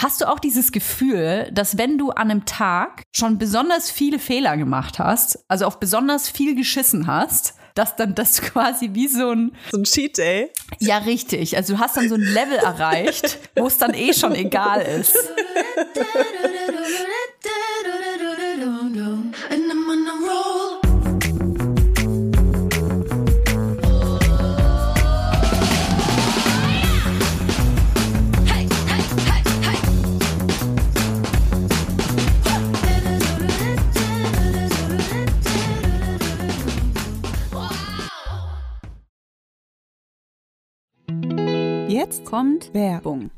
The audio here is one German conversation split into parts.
Hast du auch dieses Gefühl, dass wenn du an einem Tag schon besonders viele Fehler gemacht hast, also auf besonders viel geschissen hast, dass dann das quasi wie so ein so ein Cheat Day. Ja, richtig. Also du hast dann so ein Level erreicht, wo es dann eh schon egal ist. Jetzt kommt Werbung.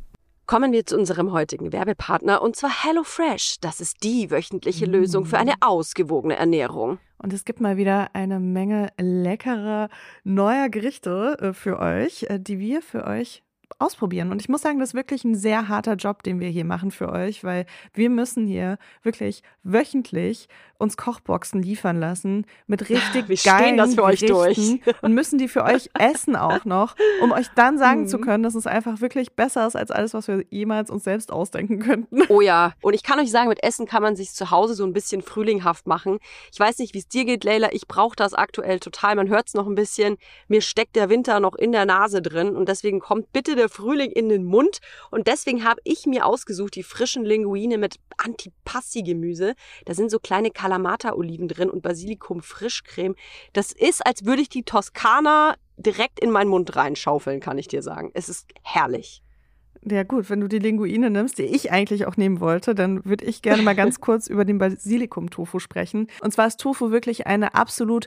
Kommen wir zu unserem heutigen Werbepartner und zwar HelloFresh. Das ist die wöchentliche Lösung für eine ausgewogene Ernährung. Und es gibt mal wieder eine Menge leckerer neuer Gerichte äh, für euch, äh, die wir für euch ausprobieren. Und ich muss sagen, das ist wirklich ein sehr harter Job, den wir hier machen für euch, weil wir müssen hier wirklich wöchentlich uns Kochboxen liefern lassen mit richtig wir geilen das für euch durch. und müssen die für euch essen auch noch, um euch dann sagen mhm. zu können, dass es einfach wirklich besser ist als alles, was wir jemals uns selbst ausdenken könnten. Oh ja, und ich kann euch sagen, mit Essen kann man sich zu Hause so ein bisschen frühlinghaft machen. Ich weiß nicht, wie es dir geht, Leila, ich brauche das aktuell total. Man hört es noch ein bisschen. Mir steckt der Winter noch in der Nase drin und deswegen kommt bitte der Frühling in den Mund und deswegen habe ich mir ausgesucht die frischen Linguine mit Antipasti-Gemüse. Da sind so kleine Kal Kalamata-Oliven drin und Basilikum-Frischcreme. Das ist, als würde ich die Toskana direkt in meinen Mund reinschaufeln, kann ich dir sagen. Es ist herrlich. Ja gut, wenn du die Linguine nimmst, die ich eigentlich auch nehmen wollte, dann würde ich gerne mal ganz kurz über den Basilikum-Tofu sprechen. Und zwar ist Tofu wirklich eine absolut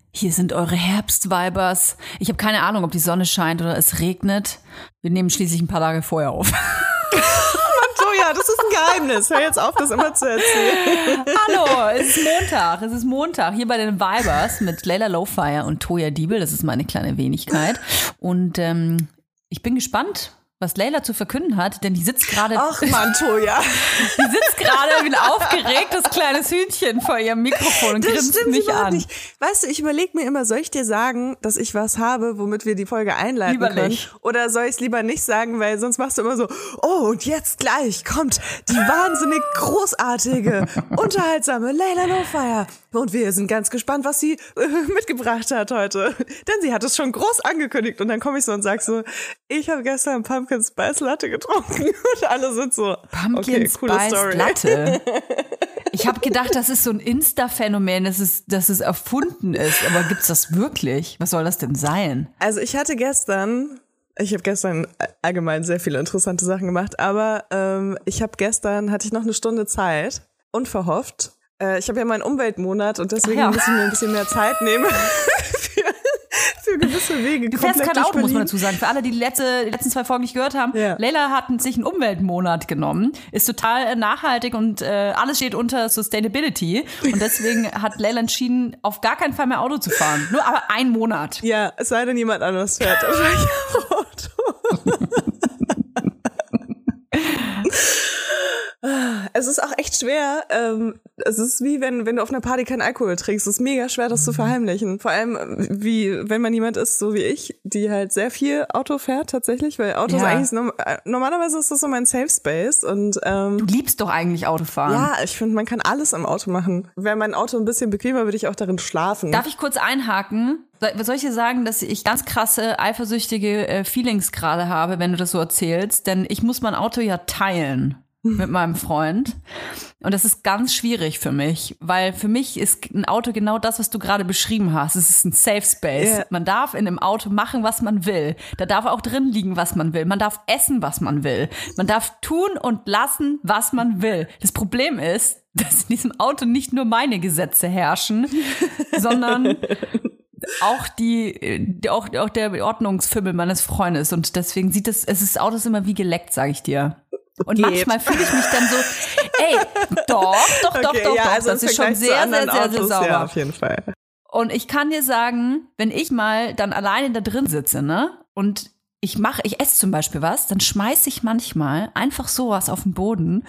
Hier sind eure Herbstweibers. Ich habe keine Ahnung, ob die Sonne scheint oder es regnet. Wir nehmen schließlich ein paar Tage vorher auf. Toja, das ist ein Geheimnis. Hör jetzt auf, das immer zu erzählen. Hallo, es ist Montag. Es ist Montag hier bei den Vibers mit Layla Lowfire und Toya Diebel. Das ist meine kleine Wenigkeit. Und ähm, ich bin gespannt, was Leila zu verkünden hat, denn die sitzt gerade. Ach man, Toja. die sitzt gerade wie ein aufgeregtes kleines Hühnchen vor ihrem Mikrofon und grinst mich an. Nicht. Weißt du, ich überlege mir immer, soll ich dir sagen, dass ich was habe, womit wir die Folge einleiten lieber können? Nicht. Oder soll ich es lieber nicht sagen, weil sonst machst du immer so, oh, und jetzt gleich kommt die wahnsinnig großartige, unterhaltsame Leila Lowfire. Und wir sind ganz gespannt, was sie äh, mitgebracht hat heute. Denn sie hat es schon groß angekündigt. Und dann komme ich so und sag so, ich habe gestern Pumpkin Pumpkin Spice Latte getrunken und alle sind so Pumpkin okay, Spice Story. Latte. Ich habe gedacht, das ist so ein Insta-Phänomen, dass es, dass es erfunden ist. Aber gibt's das wirklich? Was soll das denn sein? Also ich hatte gestern ich habe gestern allgemein sehr viele interessante Sachen gemacht, aber ähm, ich habe gestern hatte ich noch eine Stunde Zeit unverhofft. Äh, ich habe ja meinen Umweltmonat und deswegen ja. muss ich mir ein bisschen mehr Zeit nehmen gewisse Wege Du fährst kein Auto, muss man dazu sagen. Für alle, die die, letzte, die letzten zwei Folgen nicht gehört haben, Ja. Leila hat sich einen Umweltmonat genommen, ist total äh, nachhaltig und äh, alles steht unter Sustainability. Und deswegen hat Leila entschieden, auf gar keinen Fall mehr Auto zu fahren. Nur aber einen Monat. Ja, es sei denn, jemand anders fährt. Auto. Es ist auch echt schwer. Ähm, es ist wie wenn, wenn du auf einer Party keinen Alkohol trinkst. Es ist mega schwer, das zu verheimlichen. Vor allem, wie wenn man jemand ist, so wie ich, die halt sehr viel Auto fährt tatsächlich, weil Auto ist Ja. eigentlich äh, normalerweise ist das so mein Safe Space und ähm, Du liebst doch eigentlich Autofahren. ja, ich finde, man kann alles im Auto machen. Wäre mein Auto ein bisschen bequemer, würde ich auch darin schlafen. Darf ich kurz einhaken? Soll, soll ich dir sagen, dass ich ganz krasse, eifersüchtige äh, Feelings gerade habe, wenn du das so erzählst? Denn ich muss mein Auto ja teilen mit meinem Freund. Und das ist ganz schwierig für mich, weil für mich ist ein Auto genau das, was du gerade beschrieben hast. Es ist ein Safe Space. Ja. Man darf in einem Auto machen, was man will. Da darf auch drin liegen, was man will. Man darf essen, was man will. Man darf tun und lassen, was man will. Das Problem ist, dass in diesem Auto nicht nur meine Gesetze herrschen, sondern auch die, die auch, auch der Ordnungsfimmel meines Freundes und deswegen sieht es, es ist Auto ist immer wie geleckt, sage ich dir. Und Geht. manchmal fühle ich mich dann so, ey, doch, doch, doch, Okay, doch, ja, doch, also das ist schon sehr, sehr, sehr, sehr Autos, sauber. Ja, auf jeden Fall. Und ich kann dir sagen, wenn ich mal dann alleine da drin sitze, ne, und ich mache, ich esse zum Beispiel was, dann schmeiße ich manchmal einfach sowas auf den Boden,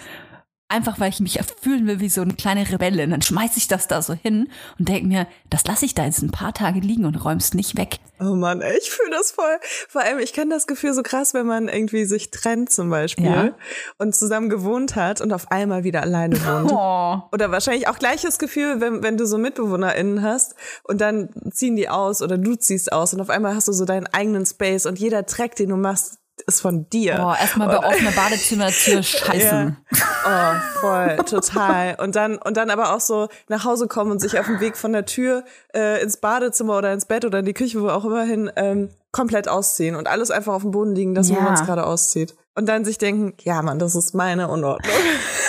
einfach weil ich mich fühlen will wie so eine kleine Rebellin. Dann schmeiße ich das da so hin und denke mir, das lasse ich da jetzt ein paar Tage liegen und räum's nicht weg. Oh Mann, ey, ich fühle das voll. Vor allem, ich kenne das Gefühl so krass, wenn man irgendwie sich trennt zum Beispiel Ja. und zusammen gewohnt hat und auf einmal wieder alleine wohnt. Oh. Oder wahrscheinlich auch gleiches Gefühl, wenn, wenn du so MitbewohnerInnen hast und dann ziehen die aus oder du ziehst aus und auf einmal hast du so deinen eigenen Space und jeder Dreck, den du machst, ist von dir. Boah, erstmal bei offener Badezimmertür scheißen. Oh, voll, total. Und dann, und dann aber auch so nach Hause kommen und sich auf dem Weg von der Tür äh, ins Badezimmer oder ins Bett oder in die Küche, wo auch immer hin, ähm, komplett ausziehen und alles einfach auf dem Boden liegen, das, wo Ja. man es gerade auszieht. Und dann sich denken, ja Mann, das ist meine Unordnung.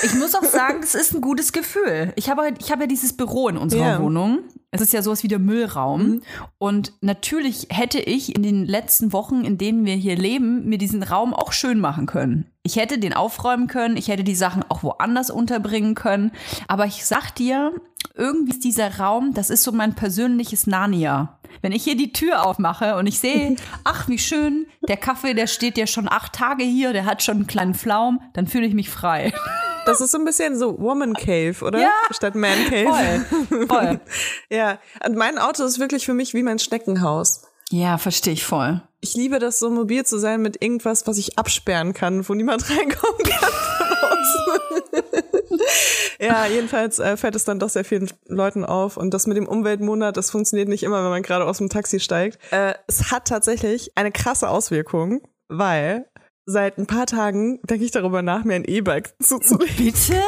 Ich muss auch sagen, es ist ein gutes Gefühl. Ich habe, ich habe ja dieses Büro in unserer Ja. Wohnung. Es ist ja sowas wie der Müllraum. Und natürlich hätte ich in den letzten Wochen, in denen wir hier leben, mir diesen Raum auch schön machen können. Ich hätte den aufräumen können, ich hätte die Sachen auch woanders unterbringen können. Aber ich sag dir, irgendwie ist dieser Raum, das ist so mein persönliches Narnia. Wenn ich hier die Tür aufmache und ich sehe, ach, wie schön, der Kaffee, der steht ja schon acht Tage hier, der hat schon einen kleinen Flaum, dann fühle ich mich frei. Das ist so ein bisschen so Woman Cave, oder? Ja. Statt Man Cave. Voll, voll. Ja. Und mein Auto ist wirklich für mich wie mein Schneckenhaus. Ja, verstehe ich voll. Ich liebe das, so mobil zu sein mit irgendwas, was ich absperren kann, wo niemand reinkommen kann ja, jedenfalls äh, fällt es dann doch sehr vielen Leuten auf. Und das mit dem Umweltmonat, das funktioniert nicht immer, wenn man gerade aus dem Taxi steigt. Äh, es hat tatsächlich eine krasse Auswirkung, weil seit ein paar Tagen denke ich darüber nach, mir ein E-Bike zuzulegen. Bitte?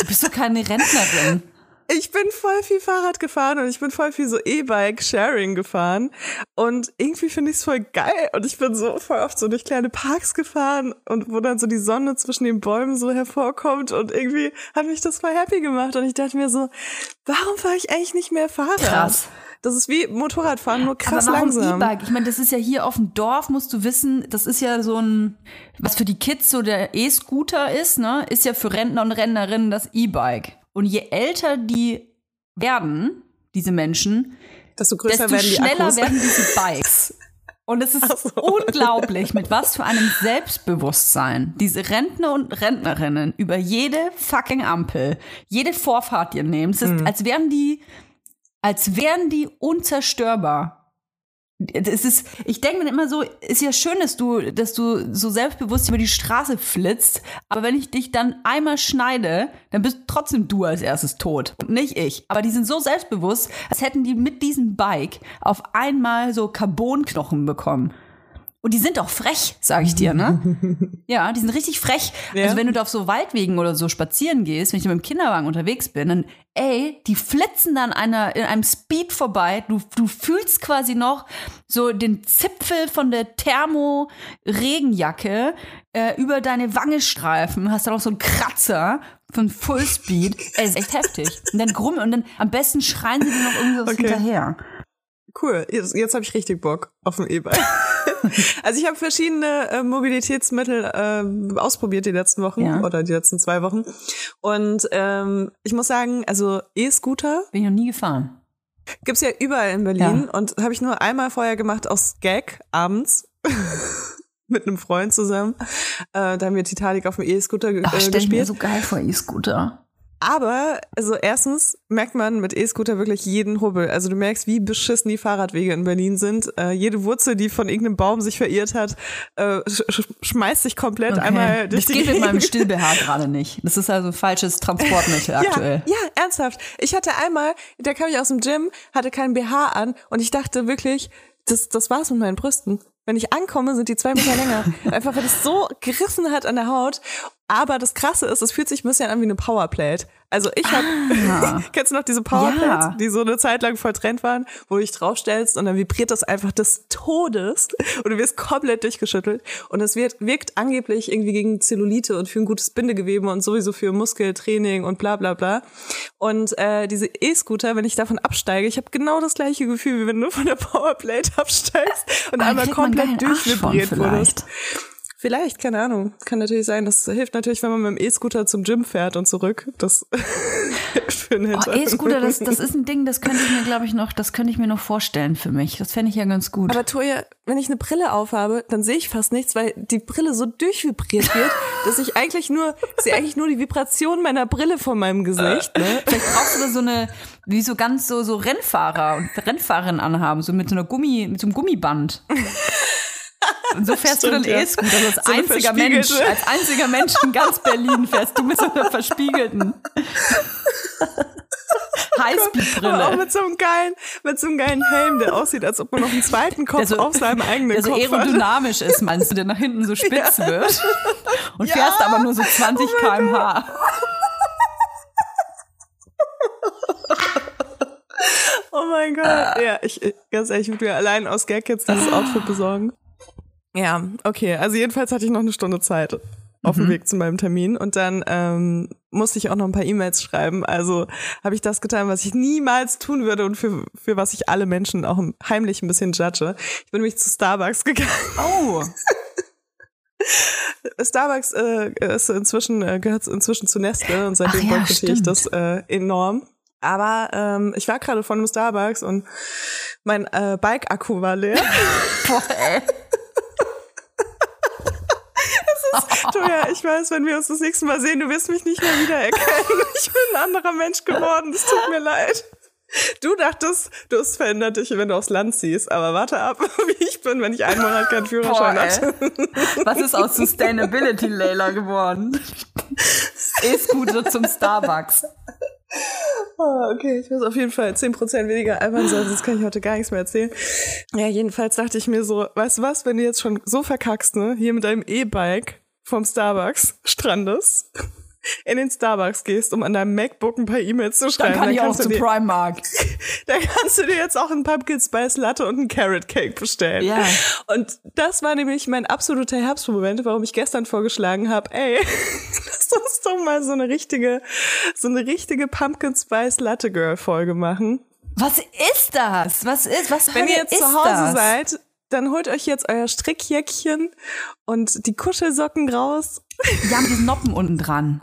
Du bist doch keine Rentnerin. Ich bin voll viel Fahrrad gefahren und ich bin voll viel so E-Bike-Sharing gefahren. Und irgendwie finde ich es voll geil. Und ich bin so voll oft so durch kleine Parks gefahren und wo dann so die Sonne zwischen den Bäumen so hervorkommt. Und irgendwie hat mich das voll happy gemacht. Und ich dachte mir so, warum fahre ich eigentlich nicht mehr Fahrrad? Krass. Das ist wie Motorradfahren, nur krass Aber warum langsam. E-Bike? Ich meine, das ist ja hier auf dem Dorf, musst du wissen, das ist ja so ein, was für die Kids so der E-Scooter ist, ne, ist ja für Rentner und Rentnerinnen das E-Bike. Und je älter die werden, diese Menschen, Desto größer desto werden die schneller Akkus. werden diese Bikes. Und es ist so. unglaublich, mit was für einem Selbstbewusstsein diese Rentner und Rentnerinnen über jede fucking Ampel, jede Vorfahrt ihr nehmen. Es ist, Mhm. als wären die, als wären die unzerstörbar. Es ist, ich denke mir immer so, ist ja schön, dass du, dass du so selbstbewusst über die Straße flitzt, aber wenn ich dich dann einmal schneide, dann bist trotzdem du als erstes tot und nicht ich. Aber die sind so selbstbewusst, als hätten die mit diesem Bike auf einmal so Carbonknochen bekommen. Und die sind auch frech, sage ich dir, ne? Ja, die sind richtig frech. Ja. Also wenn du da auf so Waldwegen oder so spazieren gehst, wenn ich da mit dem Kinderwagen unterwegs bin, dann, ey, die flitzen dann einer, in einem Speed vorbei. Du, du fühlst quasi noch so den Zipfel von der Thermo-Regenjacke äh, über deine Wange streifen, hast dann auch so einen Kratzer von Fullspeed. Ey, ist echt heftig. Und dann grummeln und dann am besten schreien sie dir noch irgendwas Okay. hinterher. Cool. Jetzt, jetzt habe ich richtig Bock auf ein E-Bike. also ich habe verschiedene äh, Mobilitätsmittel äh, ausprobiert die letzten Wochen Ja. oder die letzten zwei Wochen. Und ähm, ich muss sagen, also E-Scooter Bin ich noch nie gefahren. gibt's ja überall in Berlin und habe ich nur einmal vorher gemacht aus Gag abends. Mit einem Freund zusammen. Äh, da haben wir Titanic auf dem E-Scooter äh, stell ich mir gespielt. so geil vor, E-Scooter. Aber, also erstens merkt man mit E-Scooter wirklich jeden Hubbel. Also du merkst, wie beschissen die Fahrradwege in Berlin sind. Äh, jede Wurzel, die von irgendeinem Baum sich verirrt hat, äh, sch sch schmeißt sich komplett einmal durch das die geht mit meinem Gegend. Still-BH gerade nicht. Das ist also falsches Transportmittel aktuell. Ja, ja, ernsthaft. Ich hatte einmal, da kam ich aus dem Gym, hatte keinen BH an und ich dachte wirklich, das, das war's mit meinen Brüsten. Wenn ich ankomme, sind die zwei Meter länger. Einfach weil es so gerissen hat an der Haut. Aber das Krasse ist, es fühlt sich ein bisschen an wie eine Powerplate. Also ich habe, Ah. kennst du noch diese Powerplates, Ja. die so eine Zeit lang voll Trend waren, wo du dich draufstellst und dann vibriert das einfach des Todes und du wirst komplett durchgeschüttelt. Und es wird, wirkt angeblich irgendwie gegen Zellulite und für ein gutes Bindegewebe und sowieso für Muskeltraining und bla bla bla. Und äh, diese E-Scooter, wenn ich davon absteige, ich habe genau das gleiche Gefühl, wie wenn du von der Powerplate absteigst und Ah, einmal komplett durchvibriert wurdest. Vielleicht. Keine Ahnung. Kann natürlich sein. Das hilft natürlich, wenn man mit dem E-Scooter zum Gym fährt und zurück. Das Oh. E-Scooter, das, das ist ein Ding, das könnte ich mir, glaube ich, noch, das könnte ich mir noch vorstellen für mich. Das fände ich ja ganz gut. Aber Toja, wenn ich eine Brille aufhabe, dann sehe ich fast nichts, weil die Brille so durchvibriert wird, dass ich eigentlich nur, sehe eigentlich nur die Vibration meiner Brille vor meinem Gesicht. Ne? Vielleicht brauchst du da so eine, wie so ganz so, so Rennfahrer und Rennfahrerinnen anhaben, so mit so einer Gummi, mit so einem Gummiband. Und so fährst du dann Stimmt, ja. Also als So einziger Mensch, als einziger Mensch in ganz Berlin fährst du mit so einer verspiegelten Aber auch Highspeed-Brille. mit so einem geilen, mit so einem geilen Helm, der aussieht, als ob man noch einen zweiten Kopf so- auf seinem eigenen Der so Kopf hat. aerodynamisch ist, meinst du, der nach hinten so spitz wird. Und fährst aber nur so 20 km/h. Oh mein Gott. Ja, ich, ich- ganz ehrlich, ich würde mir allein aus Gag jetzt dieses Outfit besorgen. Ja, okay. Also jedenfalls hatte ich noch eine Stunde Zeit auf dem Weg zu meinem Termin und dann ähm, musste ich auch noch ein paar E-Mails schreiben. Also habe ich das getan, was ich niemals tun würde und für, für was ich alle Menschen auch heimlich ein bisschen judge. Ich bin nämlich zu Starbucks gegangen. Oh. Starbucks äh, ist inzwischen, äh, gehört inzwischen zu Nestle und seitdem ja, boykottiere ich das äh, enorm. Aber ähm, ich war gerade vor einem Starbucks und mein äh, Bike-Akku war leer. Boah, ey. Toja, ich weiß, wenn wir uns das nächste Mal sehen, du wirst mich nicht mehr wiedererkennen. Ich bin ein anderer Mensch geworden. Es tut mir leid. Du dachtest, du hast verändert dich, wenn du aufs Land ziehst. Aber warte ab, wie ich bin, wenn ich einen Monat keinen Führerschein Boah, hatte. ey. Was ist aus Sustainability Layla geworden? E-Scooter zum Starbucks. Ah, okay, ich muss auf jeden Fall 10% weniger albern sein, sonst kann ich heute gar nichts mehr erzählen. Ja, jedenfalls dachte ich mir so, weißt du was, wenn du jetzt schon so verkackst, ne, hier mit deinem E-Bike vom Starbucks strandest, in den Starbucks gehst, um an deinem MacBook ein paar E-Mails zu Dann schreiben, kann ich auch kannst, zu du dir, Primark. dann kannst du dir jetzt auch einen Pumpkin Spice Latte und einen Carrot Cake bestellen. Ja. Und das war nämlich mein absoluter Herbstmoment, warum ich gestern vorgeschlagen habe, ey, lass uns doch mal so eine richtige, so eine richtige Pumpkin Spice Latte Girl Folge machen. Was ist das? Was ist, was Wenn ihr jetzt zu Hause das? seid, dann holt euch jetzt euer Strickjäckchen und die Kuschelsocken raus. Ja, mit diesen Noppen unten dran.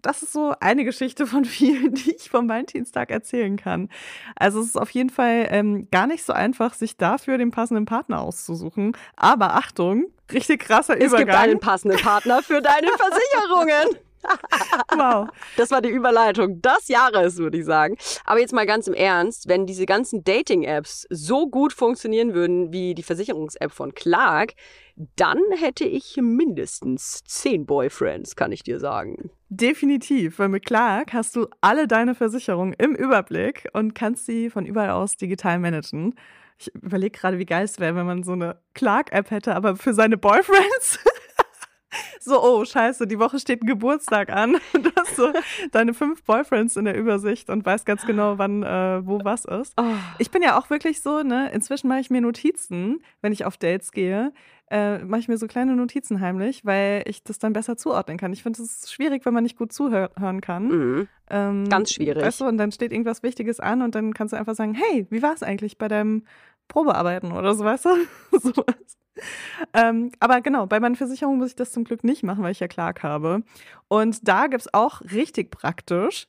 das ist so eine Geschichte von vielen, die ich vom Valentinstag erzählen kann. Also es ist auf jeden Fall ähm, gar nicht so einfach, sich dafür den passenden Partner auszusuchen. Aber Achtung, richtig krasser Es Übergang. gibt einen passenden Partner für deine Versicherungen. wow. Das war die Überleitung des Jahres, würde ich sagen. Aber jetzt mal ganz im Ernst, wenn diese ganzen Dating-Apps so gut funktionieren würden wie die Versicherungs-App von Clark, dann hätte ich mindestens zehn Boyfriends, kann ich dir sagen. Definitiv, weil mit Clark hast du alle deine Versicherungen im Überblick und kannst sie von überall aus digital managen. Ich überlege gerade, wie geil es wäre, wenn man so eine Clark-App hätte, aber für seine Boyfriends. so, oh, scheiße, die Woche steht ein Geburtstag an. Du hast so deine fünf Boyfriends in der Übersicht und weißt ganz genau, wann, äh, wo was ist. Oh. Ich bin ja auch wirklich so, ne, inzwischen mache ich mir Notizen, wenn ich auf Dates gehe, äh, mache ich mir so kleine Notizen heimlich, weil ich das dann besser zuordnen kann. Ich finde, es schwierig, wenn man nicht gut zuhören kann. Mhm. Ähm, Ganz schwierig. Weißt du, und dann steht irgendwas Wichtiges an und dann kannst du einfach sagen, hey, wie war es eigentlich bei deinem Probearbeiten oder so, weißt du? Sowas. Ähm, aber genau, bei meinen Versicherungen muss ich das zum Glück nicht machen, weil ich ja Clark habe. Und da gibt es auch richtig praktisch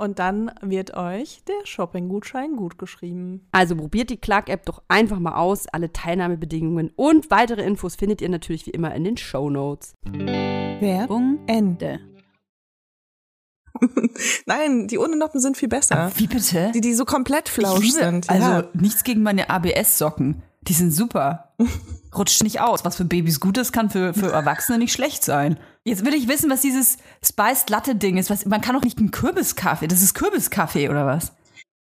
Und dann wird euch der Shopping-Gutschein gut geschrieben. Also probiert die Clark-App doch einfach mal aus. Alle Teilnahmebedingungen und weitere Infos findet ihr natürlich wie immer in den Show Notes. Werbung Ende. Nein, die ohne Noppen sind viel besser. Wie bitte? Die, die so komplett flausch sind. Also ja. nichts gegen meine ABS-Socken. Die sind super. Rutscht nicht aus. Was für Babys gut ist, kann für, für Erwachsene nicht schlecht sein. Jetzt will ich wissen, was dieses Spiced Latte Ding ist. Was, man kann doch nicht einen Kürbiskaffee. Das ist Kürbiskaffee oder was?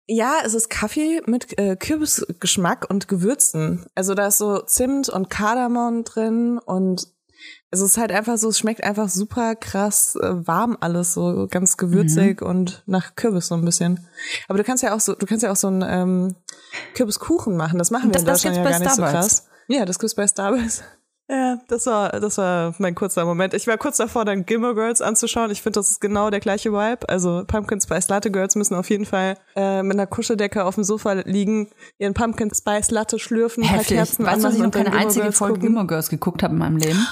Ja, es ist Kaffee mit äh, Kürbisgeschmack und Gewürzen. Also da ist so Zimt und Kardamom drin und es ist halt einfach so, es schmeckt einfach super krass äh, warm alles, so ganz gewürzig und nach Kürbis so ein bisschen. Aber du kannst ja auch so, du kannst ja auch so einen ähm, Kürbiskuchen machen. Das machen wir Das- in Deutschland ja gar bei nicht so Starbucks. krass. Ja, das gibt's bei Starbucks. Ja, das war, das war mein kurzer Moment. Ich war kurz davor, dann Gilmore Girls anzuschauen. Ich finde, das ist genau der gleiche Vibe. Also Pumpkin Spice Latte Girls müssen auf jeden Fall äh, mit einer Kuscheldecke auf dem Sofa liegen, ihren Pumpkin Spice Latte schlürfen, Heftig. Kerzen Weißt du, dass ich anmachen noch keine einzige Girls Folge gucken? Gilmore Girls geguckt habe in meinem Leben?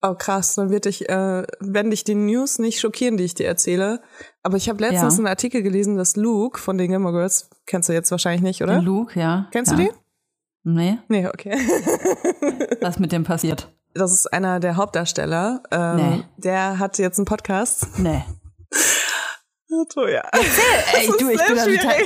Oh krass, dann wird dich, äh, werden dich die News nicht schockieren, die ich dir erzähle. Aber ich habe letztens Ja. einen Artikel gelesen, dass Luke von den Gilmore Girls, kennst du jetzt wahrscheinlich nicht, oder? Den Luke, ja. Kennst ja. du den? Nee, Nee, okay. was mit dem passiert? Das ist einer der Hauptdarsteller. Ähm, Nee. Der hat jetzt einen Podcast. Nee. Toja. Ey, du, ich bin da total.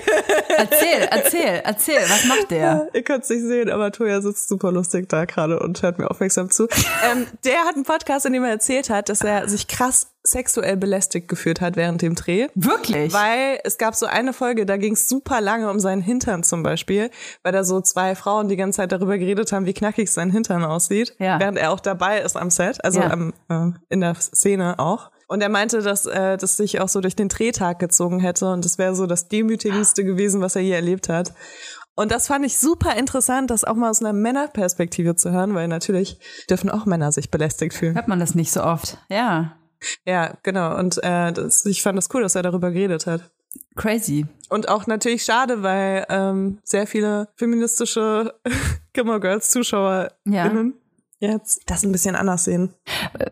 Erzähl, erzähl, erzähl, was macht der? Ihr könnt es nicht sehen, aber Toja sitzt super lustig da gerade und hört mir aufmerksam zu. ähm, der hat einen Podcast, in dem er erzählt hat, dass er sich krass sexuell belästigt gefühlt hat während dem Dreh. Wirklich? Weil es gab so eine Folge, da ging es super lange um seinen Hintern zum Beispiel, weil da so zwei Frauen die ganze Zeit darüber geredet haben, wie knackig sein Hintern aussieht, Ja. während er auch dabei ist am Set, also Ja. am, äh, in der Szene auch. Und er meinte, dass äh, das sich auch so durch den Drehtag gezogen hätte und das wäre so das demütigendste gewesen, was er je erlebt hat. Und das fand ich super interessant, das auch mal aus einer Männerperspektive zu hören, weil natürlich dürfen auch Männer sich belästigt fühlen. Hört man das nicht so oft. Ja. Ja, genau. Und äh, das, ich fand das cool, dass er darüber geredet hat. Crazy. Und auch natürlich schade, weil ähm, sehr viele feministische Gilmore Girls ZuschauerInnen jetzt das ein bisschen anders sehen.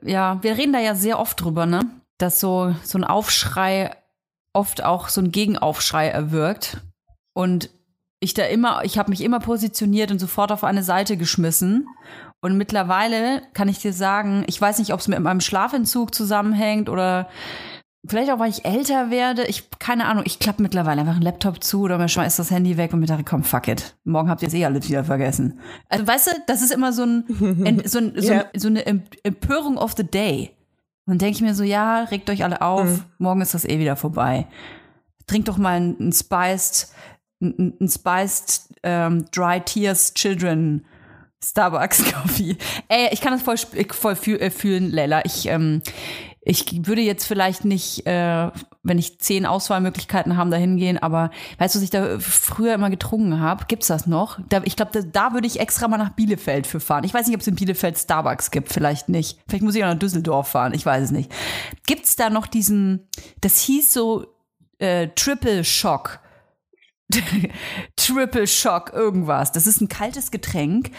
Ja, wir reden da ja sehr oft drüber, ne? Dass so, so ein Aufschrei oft auch so ein Gegenaufschrei erwirkt. Und ich da immer, ich habe mich immer positioniert und sofort auf eine Seite geschmissen. Und mittlerweile kann ich dir sagen, ich weiß nicht, ob es mit meinem Schlafentzug zusammenhängt oder vielleicht auch, weil ich älter werde. Ich, keine Ahnung, ich klappe mittlerweile einfach einen Laptop zu oder mir schmeißt das Handy weg und mir dachte, komm, fuck it. Morgen habt ihr es eh alles wieder vergessen. Also weißt du, das ist immer so, ein, so, ein, so, ein, so eine Empörung of the day. Und dann denke ich mir so, ja, regt euch alle auf, Mhm. morgen ist das eh wieder vorbei. Trinkt doch mal einen, Spiced, einen, einen Spiced ähm, Dry Tears Children Starbucks Coffee. Ey, ich kann das voll, voll äh, fühlen, Leila. Ich, ähm, ich würde jetzt vielleicht nicht, äh, wenn ich zehn Auswahlmöglichkeiten habe, da hingehen, aber weißt du, was ich da früher immer getrunken habe? Gibt's das noch? Da, ich glaube, da, da würde ich extra mal nach Bielefeld für fahren. Ich weiß nicht, ob es in Bielefeld Starbucks gibt, vielleicht nicht. Vielleicht muss ich auch nach Düsseldorf fahren, ich weiß es nicht. Gibt's da noch diesen, das hieß so äh, Triple Shock. Triple Shock, irgendwas. Das ist ein kaltes Getränk,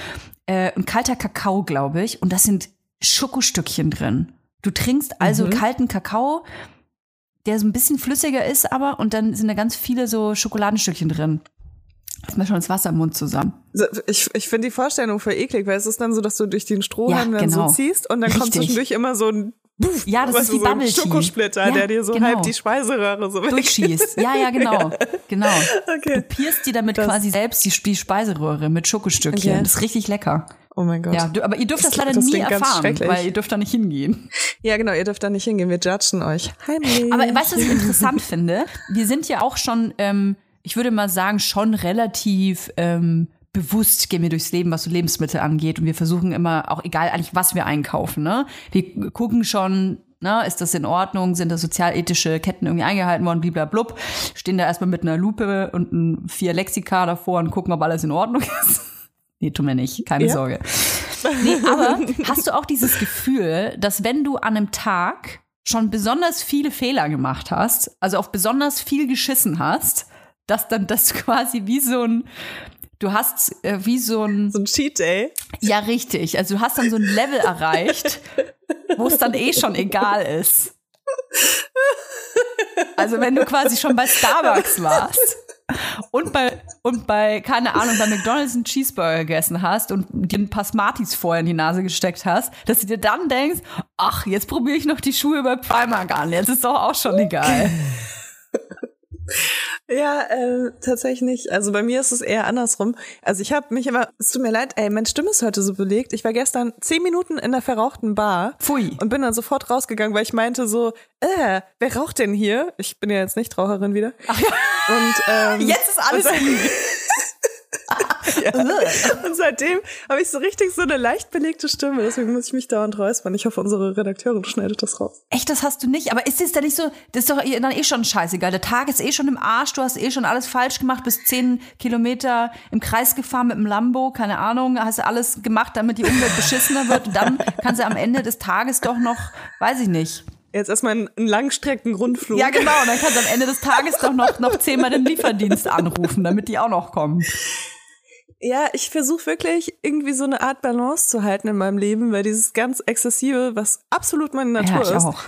äh, ein kalter Kakao, glaube ich, und das sind Schokostückchen drin. Du trinkst also kalten Kakao, der so ein bisschen flüssiger ist, aber und dann sind da ganz viele so Schokoladenstückchen drin. Ist mir schon das Wasser im Mund zusammen. Ich, ich finde die Vorstellung voll eklig, weil es ist dann so, dass du durch den Strohhalm Ja, dann genau. so ziehst und dann kommt Richtig. zwischendurch immer so ein Puff, Ja, das ist du, wie so ein Bubble. Schokosplitter, Ja, der dir so genau. halb die Speiseröhre so. Durchschießt. Ja, ja, genau. Genau. Okay. Pierst dir damit Das- quasi selbst die, die Speiseröhre mit Schokostückchen. Okay. Das ist richtig lecker. Oh mein Gott. Ja, du, aber ihr dürft das, Das- leider das nie erfahren, weil ihr dürft da nicht hingehen. Ja, genau, ihr dürft da nicht hingehen, wir judgen euch. Heimlich. Aber weißt du, was ich interessant finde? Wir sind ja auch schon, ähm, ich würde mal sagen, schon relativ ähm, bewusst gehen wir durchs Leben, was so Lebensmittel angeht. Und wir versuchen immer, auch egal eigentlich, was wir einkaufen, ne? Wir gucken schon, ne, ist das in Ordnung? Sind da sozialethische Ketten irgendwie eingehalten worden? Bliblablub. Stehen da erstmal mit einer Lupe und ein vier Lexika davor und gucken, ob alles in Ordnung ist. Nee, tun wir nicht, keine Ja. Sorge. Nee, aber hast du auch dieses Gefühl, dass wenn du an einem Tag schon besonders viele Fehler gemacht hast, also auf besonders viel geschissen hast, dass dann das quasi wie so ein, du hast äh, wie so ein, so ein Cheat Day. ja richtig, also du hast dann so ein Level erreicht, wo es dann eh schon egal ist. Also wenn du quasi schon bei Starbucks warst und bei, und bei, keine Ahnung, bei McDonalds einen Cheeseburger gegessen hast und dir ein paar Smarties vorher in die Nase gesteckt hast, dass du dir dann denkst, ach, jetzt probiere ich noch die Schuhe bei Primark an, jetzt ist doch auch schon egal. Ja, äh, tatsächlich nicht. Also bei mir ist es eher andersrum. Also ich habe mich immer, es tut mir leid, ey, meine Stimme ist heute so belegt. Ich war gestern zehn Minuten in der verrauchten Bar Pfui. und bin dann sofort rausgegangen, weil ich meinte so, äh, wer raucht denn hier? Ich bin ja jetzt nicht Raucherin wieder. Und ähm, Jetzt ist alles und, gut. und seitdem habe ich so richtig so eine leicht belegte Stimme. Deswegen muss ich mich dauernd räuspern. Ich hoffe, unsere Redakteurin schneidet das raus. Echt, das hast du nicht? Aber ist es denn nicht so, das ist doch eh- dann eh schon scheißegal. Der Tag ist eh schon im Arsch, du hast eh schon alles falsch gemacht, bist zehn Kilometer im Kreis gefahren mit dem Lambo, keine Ahnung, hast du alles gemacht, damit die Umwelt beschissener wird. Und dann kannst du am Ende des Tages doch noch, weiß ich nicht. Jetzt erstmal einen, einen Langstrecken-Rundflug. Ja, genau, und dann kannst du am Ende des Tages doch noch, noch zehnmal den Lieferdienst anrufen, damit die auch noch kommen. Ja, ich versuche wirklich irgendwie so eine Art Balance zu halten in meinem Leben, weil dieses ganz Exzessive, was absolut meine Natur ja, ist, auch.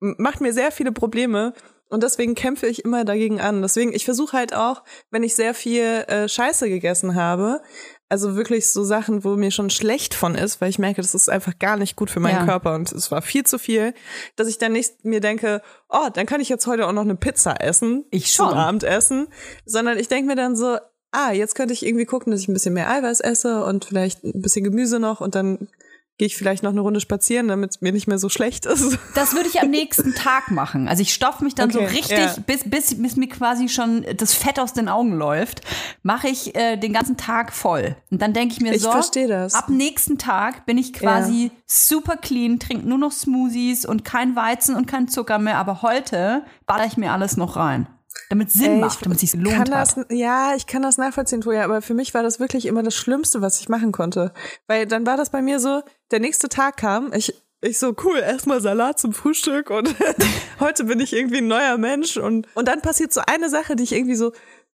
macht mir sehr viele Probleme. Und deswegen kämpfe ich immer dagegen an. Deswegen, ich versuche halt auch, wenn ich sehr viel äh, Scheiße gegessen habe, also wirklich so Sachen, wo mir schon schlecht von ist, weil ich merke, das ist einfach gar nicht gut für meinen Ja. Körper und es war viel zu viel, dass ich dann nicht mir denke, oh, dann kann ich jetzt heute auch noch eine Pizza essen. Ich Zum schon. Abendessen. Sondern ich denke mir dann so, ah, jetzt könnte ich irgendwie gucken, dass ich ein bisschen mehr Eiweiß esse und vielleicht ein bisschen Gemüse noch und dann gehe ich vielleicht noch eine Runde spazieren, damit es mir nicht mehr so schlecht ist. Das würde ich am nächsten Tag machen. Also ich stopfe mich dann Okay, so richtig, ja. bis, bis, bis mir quasi schon das Fett aus den Augen läuft, mache ich äh, den ganzen Tag voll. Und dann denke ich mir Ich so, verstehe das. ab nächsten Tag bin ich quasi super clean, trinke nur noch Smoothies und kein Weizen und kein Zucker mehr. Aber heute baller ich mir alles noch rein. Damit es Sinn Ey, macht, damit es sich kann gelohnt das, hat. Ja, ich kann das nachvollziehen, Toja, aber für mich war das wirklich immer das Schlimmste, was ich machen konnte. Weil dann war das bei mir so, der nächste Tag kam, ich, ich so, cool, erstmal Salat zum Frühstück und heute bin ich irgendwie ein neuer Mensch und, und dann passiert so eine Sache, die ich irgendwie so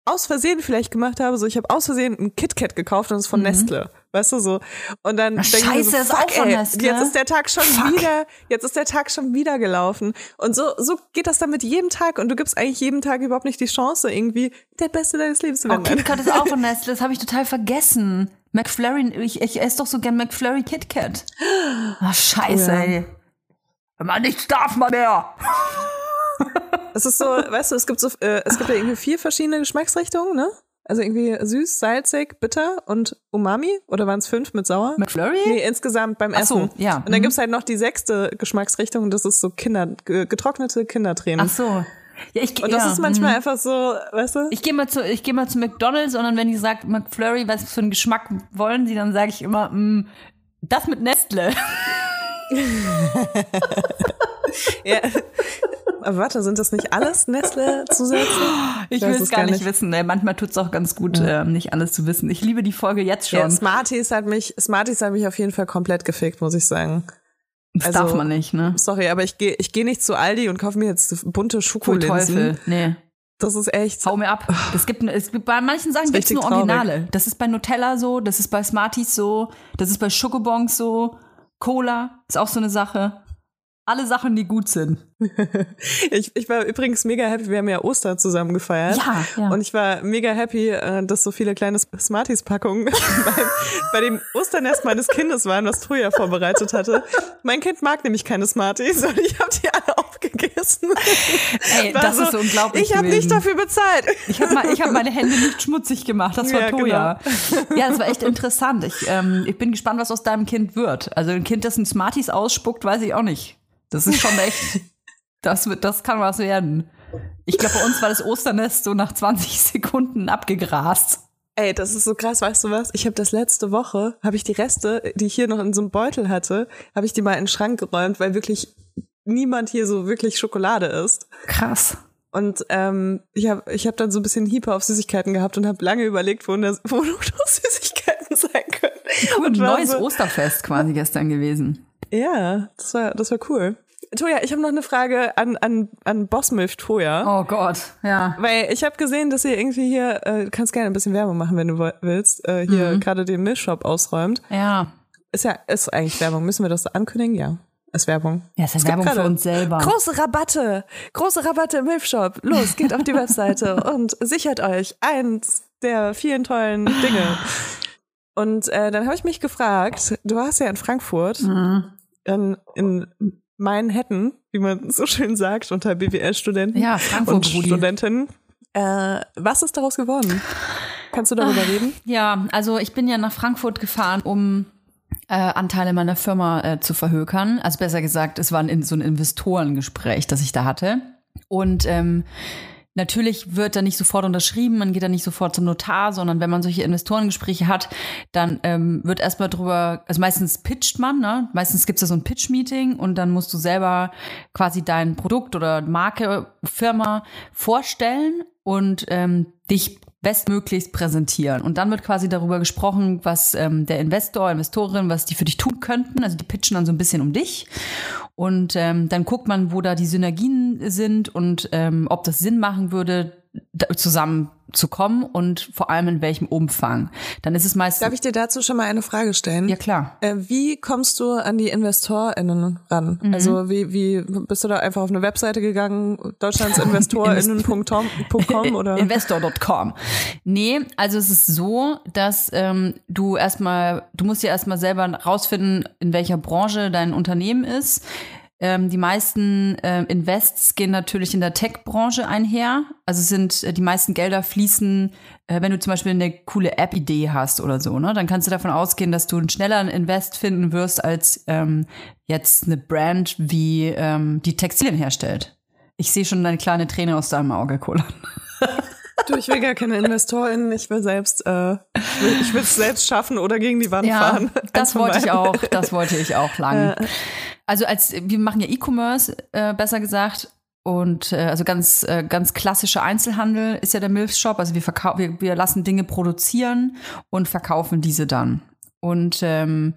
aus Versehen vielleicht gemacht habe, so ich habe aus Versehen ein KitKat gekauft und es ist von Nestle, weißt du so. Und dann Ach, denke ich mir so, Mhm. Scheiße, ist fuck, auch von ey, Nestle? jetzt ist der Tag schon Fuck. wieder, jetzt ist der Tag schon wieder gelaufen. Und so, so geht das dann mit jedem Tag und du gibst eigentlich jeden Tag überhaupt nicht die Chance, irgendwie der Beste deines Lebens zu Oh, werden. KitKat ist auch von Nestle, das habe ich total vergessen. McFlurry, ich, ich esse doch so gern McFlurry KitKat. Ah, scheiße, Ja. ey. Wenn man nichts darf man mehr. Es ist so, weißt du, es gibt so, äh, es gibt ja irgendwie vier verschiedene Geschmacksrichtungen, ne? Also irgendwie süß, salzig, bitter und Umami oder waren es fünf mit sauer? McFlurry? Nee, insgesamt beim Ach so, Essen. ja. Und dann Mhm. gibt's halt noch die sechste Geschmacksrichtung und das ist so Kinder, ge- getrocknete Kindertränen. Ach so. Ja, ich, Und das ja, ist manchmal mhm. einfach so, weißt du? Ich gehe mal zu, ich gehe mal zu McDonald's und dann, wenn die sagt McFlurry, was für einen Geschmack wollen sie, dann sage ich immer, mm, das mit Nestle. ja. Aber warte, sind das nicht alles Nestle-Zusätze? Ich weiß will es es gar gar nicht nicht. wissen. Ne? Manchmal tut's auch ganz gut, ähm, nicht alles zu wissen. Ich liebe die Folge jetzt schon. Ja, Smarties hat mich, Smarties hat mich auf jeden Fall komplett gefickt, muss ich sagen. das also- darf man nicht, ne? Sorry, aber ich gehe ich geh nicht zu Aldi und kaufe mir jetzt bunte Schokolinsen. Teufel. Nee. Das ist echt. Hau mir ab. Es gibt, es gibt bei manchen Sachen gibt's richtig nur traurig. Originale. Das ist bei Nutella so, das ist bei Smarties so, das ist bei Schokobons so, Cola ist auch so eine Sache. Alle Sachen, die gut sind. Ich, ich war übrigens mega happy, wir haben ja Ostern zusammen gefeiert. Ja, ja. Und ich war mega happy, äh, dass so viele kleine Smarties-Packungen bei, bei dem Osternest meines Kindes waren, was Troja vorbereitet hatte. Mein Kind mag nämlich keine Smarties und ich habe die alle aufgegessen. Ey, War das ist so unglaublich Ich habe nicht dafür bezahlt. Ich habe ich hab meine Hände nicht schmutzig gemacht, das war Ja, Toja. Ja, das war echt interessant. Ich, ähm, ich bin gespannt, was aus deinem Kind wird. Also ein Kind, das ein Smarties ausspuckt, weiß ich auch nicht. Das ist schon echt, das, wird, das kann was werden. Ich glaube, bei uns war das Osternest so nach 20 Sekunden abgegrast. Ey, das ist so krass, weißt du was? Ich habe das letzte Woche, habe ich die Reste, die ich hier noch in so einem Beutel hatte, habe ich die mal in den Schrank geräumt, weil wirklich niemand hier so wirklich Schokolade isst. Krass. Und ähm, ich habe ich hab dann so ein bisschen Hieper auf Süßigkeiten gehabt und habe lange überlegt, wo, das, wo noch Süßigkeiten. Cool, ein Und neues so, Osterfest quasi gestern gewesen. Ja, das war, das war cool. Toja, ich habe noch eine Frage an, an, an Bossmilf Toja. Oh Gott, ja. Weil ich habe gesehen, dass ihr irgendwie hier, äh, du kannst gerne ein bisschen Werbung machen, wenn du willst, äh, hier Mhm. gerade den Milchshop ausräumt. Ja. Ist ja, ist eigentlich Werbung. Müssen wir das so ankündigen? Ja. Ist Werbung. Ja, ist ja Es Werbung für uns selber. Große Rabatte. Große Rabatte im Milchshop. Los, geht auf die Webseite und sichert euch eins der vielen tollen Dinge. Und äh, dann habe ich mich gefragt, du warst ja in Frankfurt, Mhm. in, in Manhattan, wie man so schön sagt, unter BWL-Studenten Ja, und Rudi. Studentinnen. Äh, was ist daraus geworden? Kannst du darüber Ah. reden? Ja, also ich bin ja nach Frankfurt gefahren, um äh, Anteile meiner Firma äh, zu verhökern. Also besser gesagt, es war ein, so ein Investorengespräch, das ich da hatte. Und ähm, natürlich wird da nicht sofort unterschrieben, man geht da nicht sofort zum Notar, sondern wenn man solche Investorengespräche hat, dann ähm, wird erstmal drüber, also meistens pitcht man, ne? Meistens gibt's da so ein Pitch-Meeting und dann musst du selber quasi dein Produkt oder Marke, Firma vorstellen und ähm, dich bestmöglichst präsentieren. Und dann wird quasi darüber gesprochen, was ähm, der Investor, Investorin, was die für dich tun könnten. Also die pitchen dann so ein bisschen um dich. Und ähm, dann guckt man, wo da die Synergien sind und ähm, ob das Sinn machen würde, zusammenzukommen und vor allem in welchem Umfang. Dann ist es meistens. Darf ich dir dazu schon mal eine Frage stellen? ja, klar. Äh, wie kommst du an die InvestorInnen ran? Mhm. Also wie, wie bist du da einfach auf eine Webseite gegangen, deutschlandsinvestorinnen.com oder? Investor.com. Nee, also es ist so, dass ähm, du erstmal, du musst ja erstmal selber rausfinden, in welcher Branche dein Unternehmen ist. Ähm, die meisten äh, Invests gehen natürlich in der Tech-Branche einher. Also sind äh, die meisten Gelder fließen, äh, wenn du zum Beispiel eine coole App-Idee hast oder so, ne? Dann kannst du davon ausgehen, dass du einen schnelleren Invest finden wirst als ähm, jetzt eine Brand, wie ähm, die Textilien herstellt. Ich sehe schon eine kleine Träne aus deinem Auge, Cola. Du, ich will gar keine Investorin, ich will selbst, äh, ich will es selbst schaffen oder gegen die Wand Ja, fahren. das wollte ich auch, das wollte ich auch lange. Also als wir machen ja E-Commerce, äh, besser gesagt. Und äh, also ganz äh, ganz klassischer Einzelhandel ist ja der Milf Shop. Also wir verkaufen, wir, wir lassen Dinge produzieren und verkaufen diese dann. Und ähm,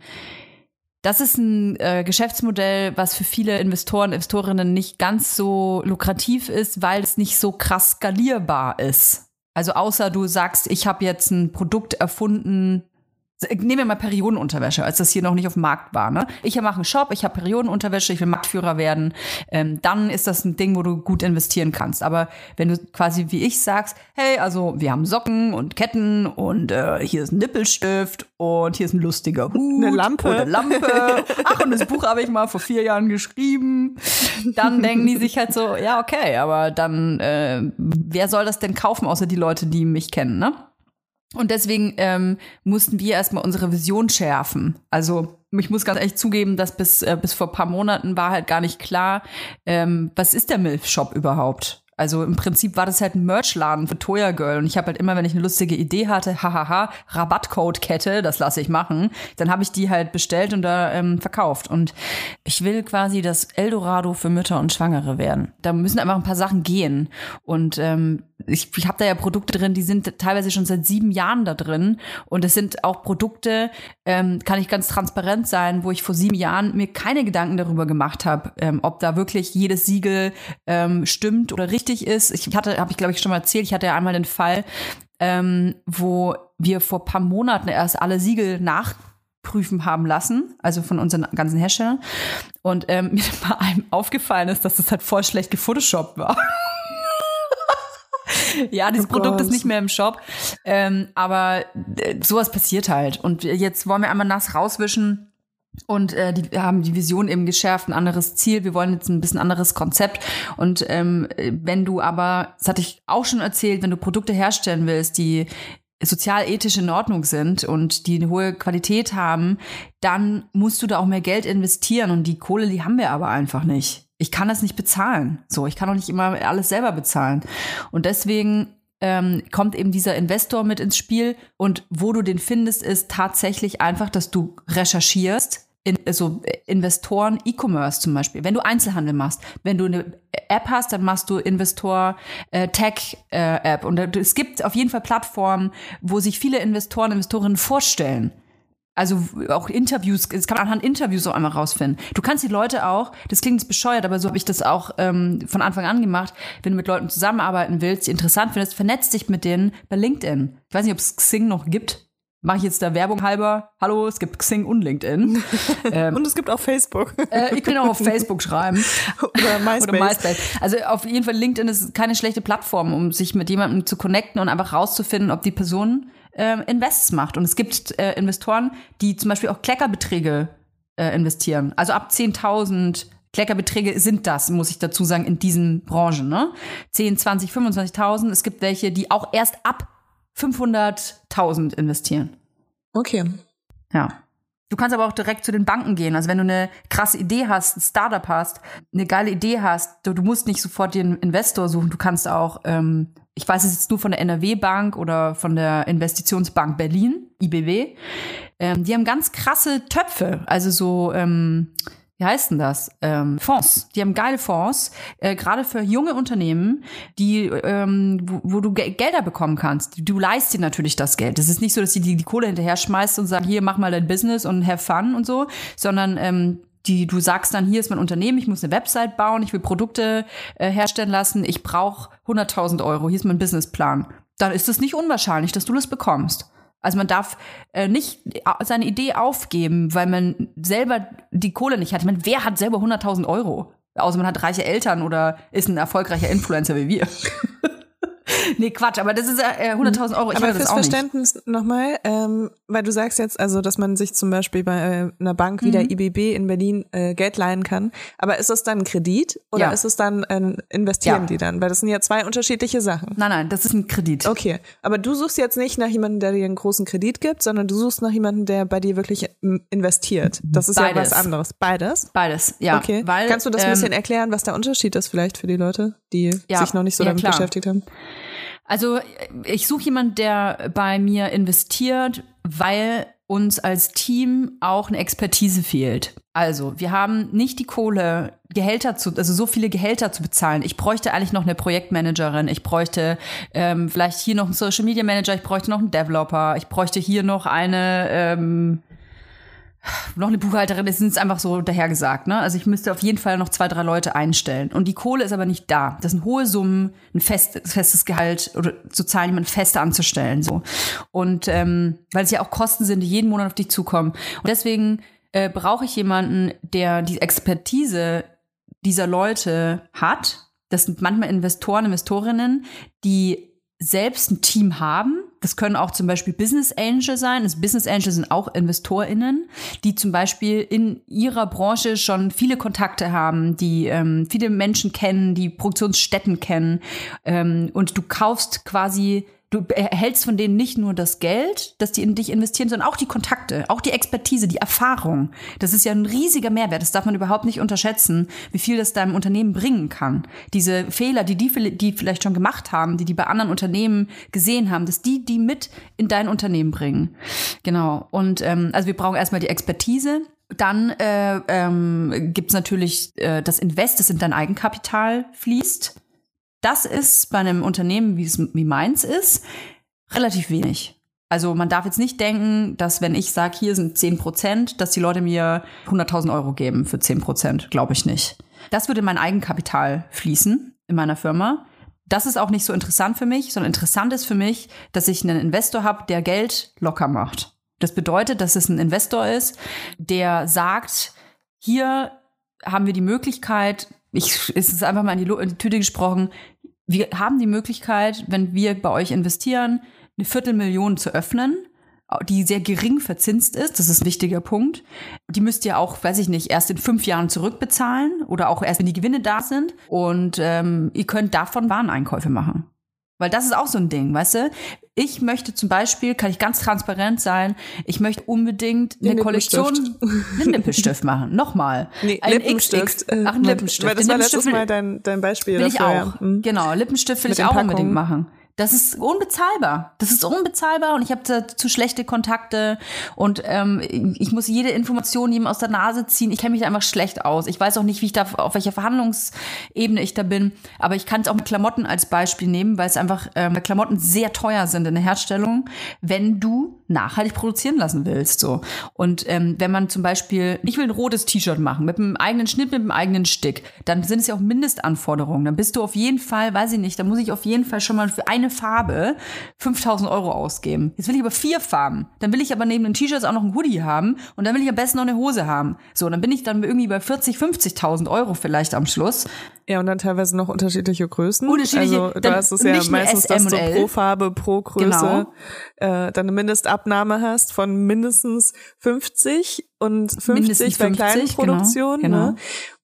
das ist ein äh, Geschäftsmodell, was für viele Investoren, Investorinnen nicht ganz so lukrativ ist, weil es nicht so krass skalierbar ist. Also außer du sagst, ich habe jetzt ein Produkt erfunden. Nehmen wir mal Periodenunterwäsche, als das hier noch nicht auf dem Markt war. Ne? Ich mache einen Shop, ich habe Periodenunterwäsche, ich will Marktführer werden. Ähm, dann ist das ein Ding, wo du gut investieren kannst. Aber wenn du quasi wie ich sagst, hey, also wir haben Socken und Ketten und äh, hier ist ein Nippelstift und hier ist ein lustiger Hut Eine Lampe. eine Lampe. Ach, und das Buch habe ich mal vor vier Jahren geschrieben. Dann denken die sich halt so, ja, okay, aber dann, äh, wer soll das denn kaufen, außer die Leute, die mich kennen, ne? Und deswegen ähm, mussten wir erstmal unsere Vision schärfen. Also ich muss ganz ehrlich zugeben, dass bis, äh, bis vor paar Monaten war halt gar nicht klar, ähm, was ist der Milf-Shop überhaupt? Also im Prinzip war das halt ein Merchladen für Toya Girl. Und ich habe halt immer, wenn ich eine lustige Idee hatte, hahaha, Rabattcode-Kette, das lasse ich machen, dann habe ich die halt bestellt und da ähm, verkauft. Und ich will quasi das Eldorado für Mütter und Schwangere werden. Da müssen einfach ein paar Sachen gehen. Und ähm, ich, ich habe da ja Produkte drin, die sind teilweise schon seit sieben Jahren da drin. Und es sind auch Produkte, ähm, kann ich ganz transparent sein, wo ich vor sieben Jahren mir keine Gedanken darüber gemacht habe, ähm, ob da wirklich jedes Siegel ähm, stimmt oder richtig ist. Ich hatte, habe ich glaube ich schon mal erzählt, ich hatte ja einmal den Fall, ähm, wo wir vor paar Monaten erst alle Siegel nachprüfen haben lassen, also von unseren ganzen Herstellern. Und ähm, mir bei einem aufgefallen ist, dass das halt voll schlecht gefotoshoppt war. ja, dieses Oh Produkt ist Gott. nicht mehr im Shop. Ähm, aber äh, sowas passiert halt. Und jetzt wollen wir einmal nass rauswischen. Und äh, die wir haben die Vision eben geschärft, ein anderes Ziel. Wir wollen jetzt ein bisschen anderes Konzept. Und ähm, wenn du aber, das hatte ich auch schon erzählt, wenn du Produkte herstellen willst, die sozial-ethisch in Ordnung sind und die eine hohe Qualität haben, dann musst du da auch mehr Geld investieren. Und die Kohle, die haben wir aber einfach nicht. Ich kann das nicht bezahlen. So, ich kann auch nicht immer alles selber bezahlen. Und deswegen ähm, kommt eben dieser Investor mit ins Spiel. Und wo du den findest, ist tatsächlich einfach, dass du recherchierst. In, also Investoren E-Commerce zum Beispiel. Wenn du Einzelhandel machst, wenn du eine App hast, dann machst du Investor äh, Tech äh, App. Und es gibt auf jeden Fall Plattformen, wo sich viele Investoren, Investorinnen vorstellen. Also auch Interviews, das kann man anhand Interviews so einmal rausfinden. Du kannst die Leute auch, das klingt jetzt bescheuert, aber so habe ich das auch ähm, von Anfang an gemacht, wenn du mit Leuten zusammenarbeiten willst, die interessant findest, vernetz dich mit denen bei LinkedIn. Ich weiß nicht, ob es Xing noch gibt. Mache ich jetzt da Werbung halber? Hallo, es gibt Xing und LinkedIn. ähm, Und es gibt auch Facebook äh, ich kann auch auf Facebook schreiben. oder MySpace. Oder MySpace. Also auf jeden Fall LinkedIn ist keine schlechte Plattform, um sich mit jemandem zu connecten und einfach rauszufinden, ob die Person ähm, Invests macht. Und es gibt äh, Investoren, die zum Beispiel auch Kleckerbeträge äh, investieren. Also ab 10.000 Kleckerbeträge sind das, muss ich dazu sagen, in diesen Branchen. Ne? 10, 20, 25.000. Es gibt welche, die auch erst ab 500.000 investieren. Okay. Ja. Du kannst aber auch direkt zu den Banken gehen. Also wenn du eine krasse Idee hast, ein Startup hast, eine geile Idee hast, du, du musst nicht sofort den Investor suchen. Du kannst auch, ähm, ich weiß es jetzt nur von der NRW-Bank oder von der Investitionsbank Berlin, IBW. Ähm, die haben ganz krasse Töpfe, also so, ähm, wie heißt denn das? Ähm, Fonds. Die haben geile Fonds, äh, gerade für junge Unternehmen, die, ähm, wo, wo du Ge Gelder bekommen kannst. Du leist dir natürlich das Geld. Es ist nicht so, dass die, die die Kohle hinterher schmeißt und sagen, hier, mach mal dein Business und have fun und so, sondern ähm, die, du sagst dann, hier ist mein Unternehmen, ich muss eine Website bauen, ich will Produkte äh, herstellen lassen, ich brauche 100.000 Euro, hier ist mein Businessplan. Dann ist es nicht unwahrscheinlich, dass du das bekommst. Also man darf äh, nicht seine Idee aufgeben, weil man selber die Kohle nicht hat. Ich meine, wer hat selber 100.000 Euro? Außer man hat reiche Eltern oder ist ein erfolgreicher Influencer wie wir. nee, Quatsch, aber das ist äh, 100.000 Euro. Ich Aber fürs. Verständnis nochmal, ähm, weil du sagst jetzt, also, dass man sich zum Beispiel bei äh, einer Bank wie Mhm. der IBB in Berlin äh, Geld leihen kann. Aber ist das dann ein Kredit oder Ja. ist es dann ein Investieren Ja. die dann? Weil das sind ja zwei unterschiedliche Sachen. Nein, nein, das ist ein Kredit. Okay, aber du suchst jetzt nicht nach jemandem, der dir einen großen Kredit gibt, sondern du suchst nach jemandem, der bei dir wirklich ähm, investiert. Das ist ja Beides. was anderes. Beides? Beides, ja. Okay. Weil, Kannst du das ein ähm, bisschen erklären, was der Unterschied ist vielleicht für die Leute, die Ja, sich noch nicht so ja, damit klar. beschäftigt haben? Also ich suche jemanden, der bei mir investiert, weil uns als Team auch eine Expertise fehlt. Also wir haben nicht die Kohle, Gehälter zu, also so viele Gehälter zu bezahlen. Ich bräuchte eigentlich noch eine Projektmanagerin. Ich bräuchte ähm, vielleicht hier noch einen Social Media Manager. Ich bräuchte noch einen Developer. Ich bräuchte hier noch eine ähm, noch eine Buchhalterin, das sind einfach so dahergesagt, ne? Also ich müsste auf jeden Fall noch zwei, drei Leute einstellen. Und die Kohle ist aber nicht da. Das sind hohe Summen, ein fest, festes Gehalt oder zu zahlen, jemanden fest anzustellen, so. Und ähm, weil es ja auch Kosten sind, die jeden Monat auf dich zukommen. Und deswegen äh, brauche ich jemanden, der die Expertise dieser Leute hat. Das sind manchmal Investoren, Investorinnen, die selbst ein Team haben. Das können auch zum Beispiel Business Angel sein. Das Business Angel sind auch InvestorInnen, die zum Beispiel in ihrer Branche schon viele Kontakte haben, die ähm, viele Menschen kennen, die Produktionsstätten kennen. Ähm, und du kaufst quasi Du erhältst von denen nicht nur das Geld, das die in dich investieren, sondern auch die Kontakte, auch die Expertise, die Erfahrung. Das ist ja ein riesiger Mehrwert. Das darf man überhaupt nicht unterschätzen, wie viel das deinem Unternehmen bringen kann. Diese Fehler, die die, die vielleicht schon gemacht haben, die die bei anderen Unternehmen gesehen haben, dass die die mit in dein Unternehmen bringen. Genau. Und ähm, also wir brauchen erstmal die Expertise. Dann äh, ähm, gibt es natürlich äh, das Invest, das in dein Eigenkapital fließt. Das ist bei einem Unternehmen, wie es wie meins ist, relativ wenig. Also man darf jetzt nicht denken, dass wenn ich sage, hier sind 10 Prozent, dass die Leute mir 100.000 Euro geben für 10 Prozent. Glaube ich nicht. Das würde in mein Eigenkapital fließen in meiner Firma. Das ist auch nicht so interessant für mich, sondern interessant ist für mich, dass ich einen Investor habe, der Geld locker macht. Das bedeutet, dass es ein Investor ist, der sagt, hier haben wir die Möglichkeit, ich, es ist einfach mal in die, in die Tüte gesprochen, wir haben die Möglichkeit, wenn wir bei euch investieren, eine Viertelmillion zu öffnen, die sehr gering verzinst ist. Das ist ein wichtiger Punkt. Die müsst ihr auch, weiß ich nicht, erst in fünf Jahren zurückbezahlen oder auch erst, wenn die Gewinne da sind. Und ähm, ihr könnt davon Wareneinkäufe machen. Weil das ist auch so ein Ding, weißt du? Ich möchte zum Beispiel, kann ich ganz transparent sein, ich möchte unbedingt eine Den Kollektion, einen Nippelstift machen. Nochmal. Nee, ein Lippenstift. XX, ach, ein Lippenstift. Weil das Den war Lippenstift letztes Mal dein, dein Beispiel Will ich dafür. auch. Ja. Mhm. Genau, Lippenstift will Mit ich auch unbedingt Packungen. machen. Das ist unbezahlbar. Das ist unbezahlbar und ich habe zu schlechte Kontakte und ähm, ich muss jede Information jedem aus der Nase ziehen. Ich kenne mich da einfach schlecht aus. Ich weiß auch nicht, wie ich da auf welcher Verhandlungsebene ich da bin. Aber ich kann es auch mit Klamotten als Beispiel nehmen, weil es einfach ähm, Klamotten sehr teuer sind in der Herstellung, wenn du nachhaltig produzieren lassen willst. So und ähm, wenn man zum Beispiel, ich will ein rotes T-Shirt machen mit einem eigenen Schnitt, mit einem eigenen Stick, dann sind es ja auch Mindestanforderungen. Dann bist du auf jeden Fall, weiß ich nicht, da muss ich auf jeden Fall schon mal für eine Farbe 5000 Euro ausgeben. Jetzt will ich aber vier Farben. Dann will ich aber neben den T-Shirts auch noch ein Hoodie haben und dann will ich am besten noch eine Hose haben. So, dann bin ich dann irgendwie bei 40, 50.000 Euro vielleicht am Schluss. Ja, und dann teilweise noch unterschiedliche Größen. Unterschiedliche- also du hast es ja meistens, dass du pro Farbe, pro Größe Genau. äh, dann eine Mindestabnahme hast von mindestens 50 und 50 Mindestens bei kleinen 50, genau, Produktionen. genau. Ne?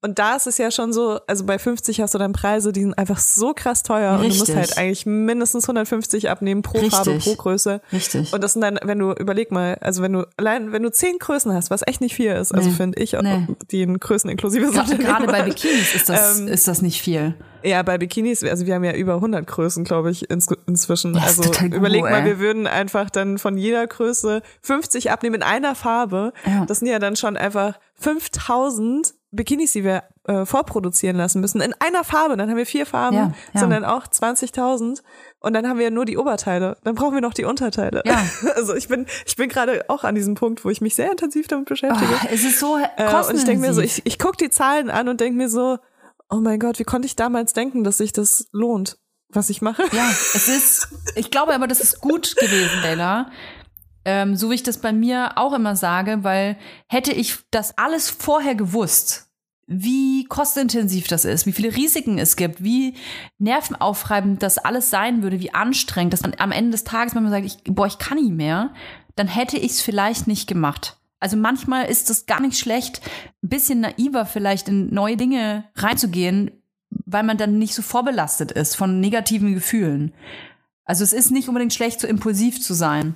Und da ist es ja schon so, also bei 50 hast du dann Preise, die sind einfach so krass teuer und du musst Richtig. halt eigentlich mindestens 150 abnehmen pro Richtig. Farbe, pro Größe. Richtig. Und das sind dann, wenn du, überleg mal, also wenn du, allein, wenn du zehn Größen hast, was echt nicht viel ist, also Nee. finde ich, Nee. die in Größen inklusive Gerade, sind. gerade bei Bikinis ist das, Ähm, ist das nicht viel. Ja, bei Bikinis, also wir haben ja über 100 Größen, glaube ich, ins, inzwischen. Ja, ist also überleg mal, ey. wir würden einfach dann von jeder Größe 50 abnehmen in einer Farbe. Ja. Das sind ja dann schon einfach 5000 Bikinis, die wir äh, vorproduzieren lassen müssen. In einer Farbe, dann haben wir vier Farben, Ja, ja. sind dann auch 20.000 und dann haben wir nur die Oberteile. Dann brauchen wir noch die Unterteile. Ja. Also ich bin, ich bin gerade auch an diesem Punkt, wo ich mich sehr intensiv damit beschäftige. Ah, es ist so Äh, und ich denke mir so, ich, ich gucke die Zahlen an und denke mir so, oh mein Gott, wie konnte ich damals denken, dass sich das lohnt, was ich mache? Ja, es ist, ich glaube aber, das ist gut gewesen, Bella. Ähm, so wie ich das bei mir auch immer sage, weil hätte ich das alles vorher gewusst, wie kostenintensiv das ist, wie viele Risiken es gibt, wie nervenaufreibend das alles sein würde, wie anstrengend, dass man am Ende des Tages, wenn man sagt, ich, boah, ich kann nicht mehr, dann hätte ich es vielleicht nicht gemacht. Also manchmal ist es gar nicht schlecht, ein bisschen naiver vielleicht in neue Dinge reinzugehen, weil man dann nicht so vorbelastet ist von negativen Gefühlen. Also es ist nicht unbedingt schlecht, so impulsiv zu sein,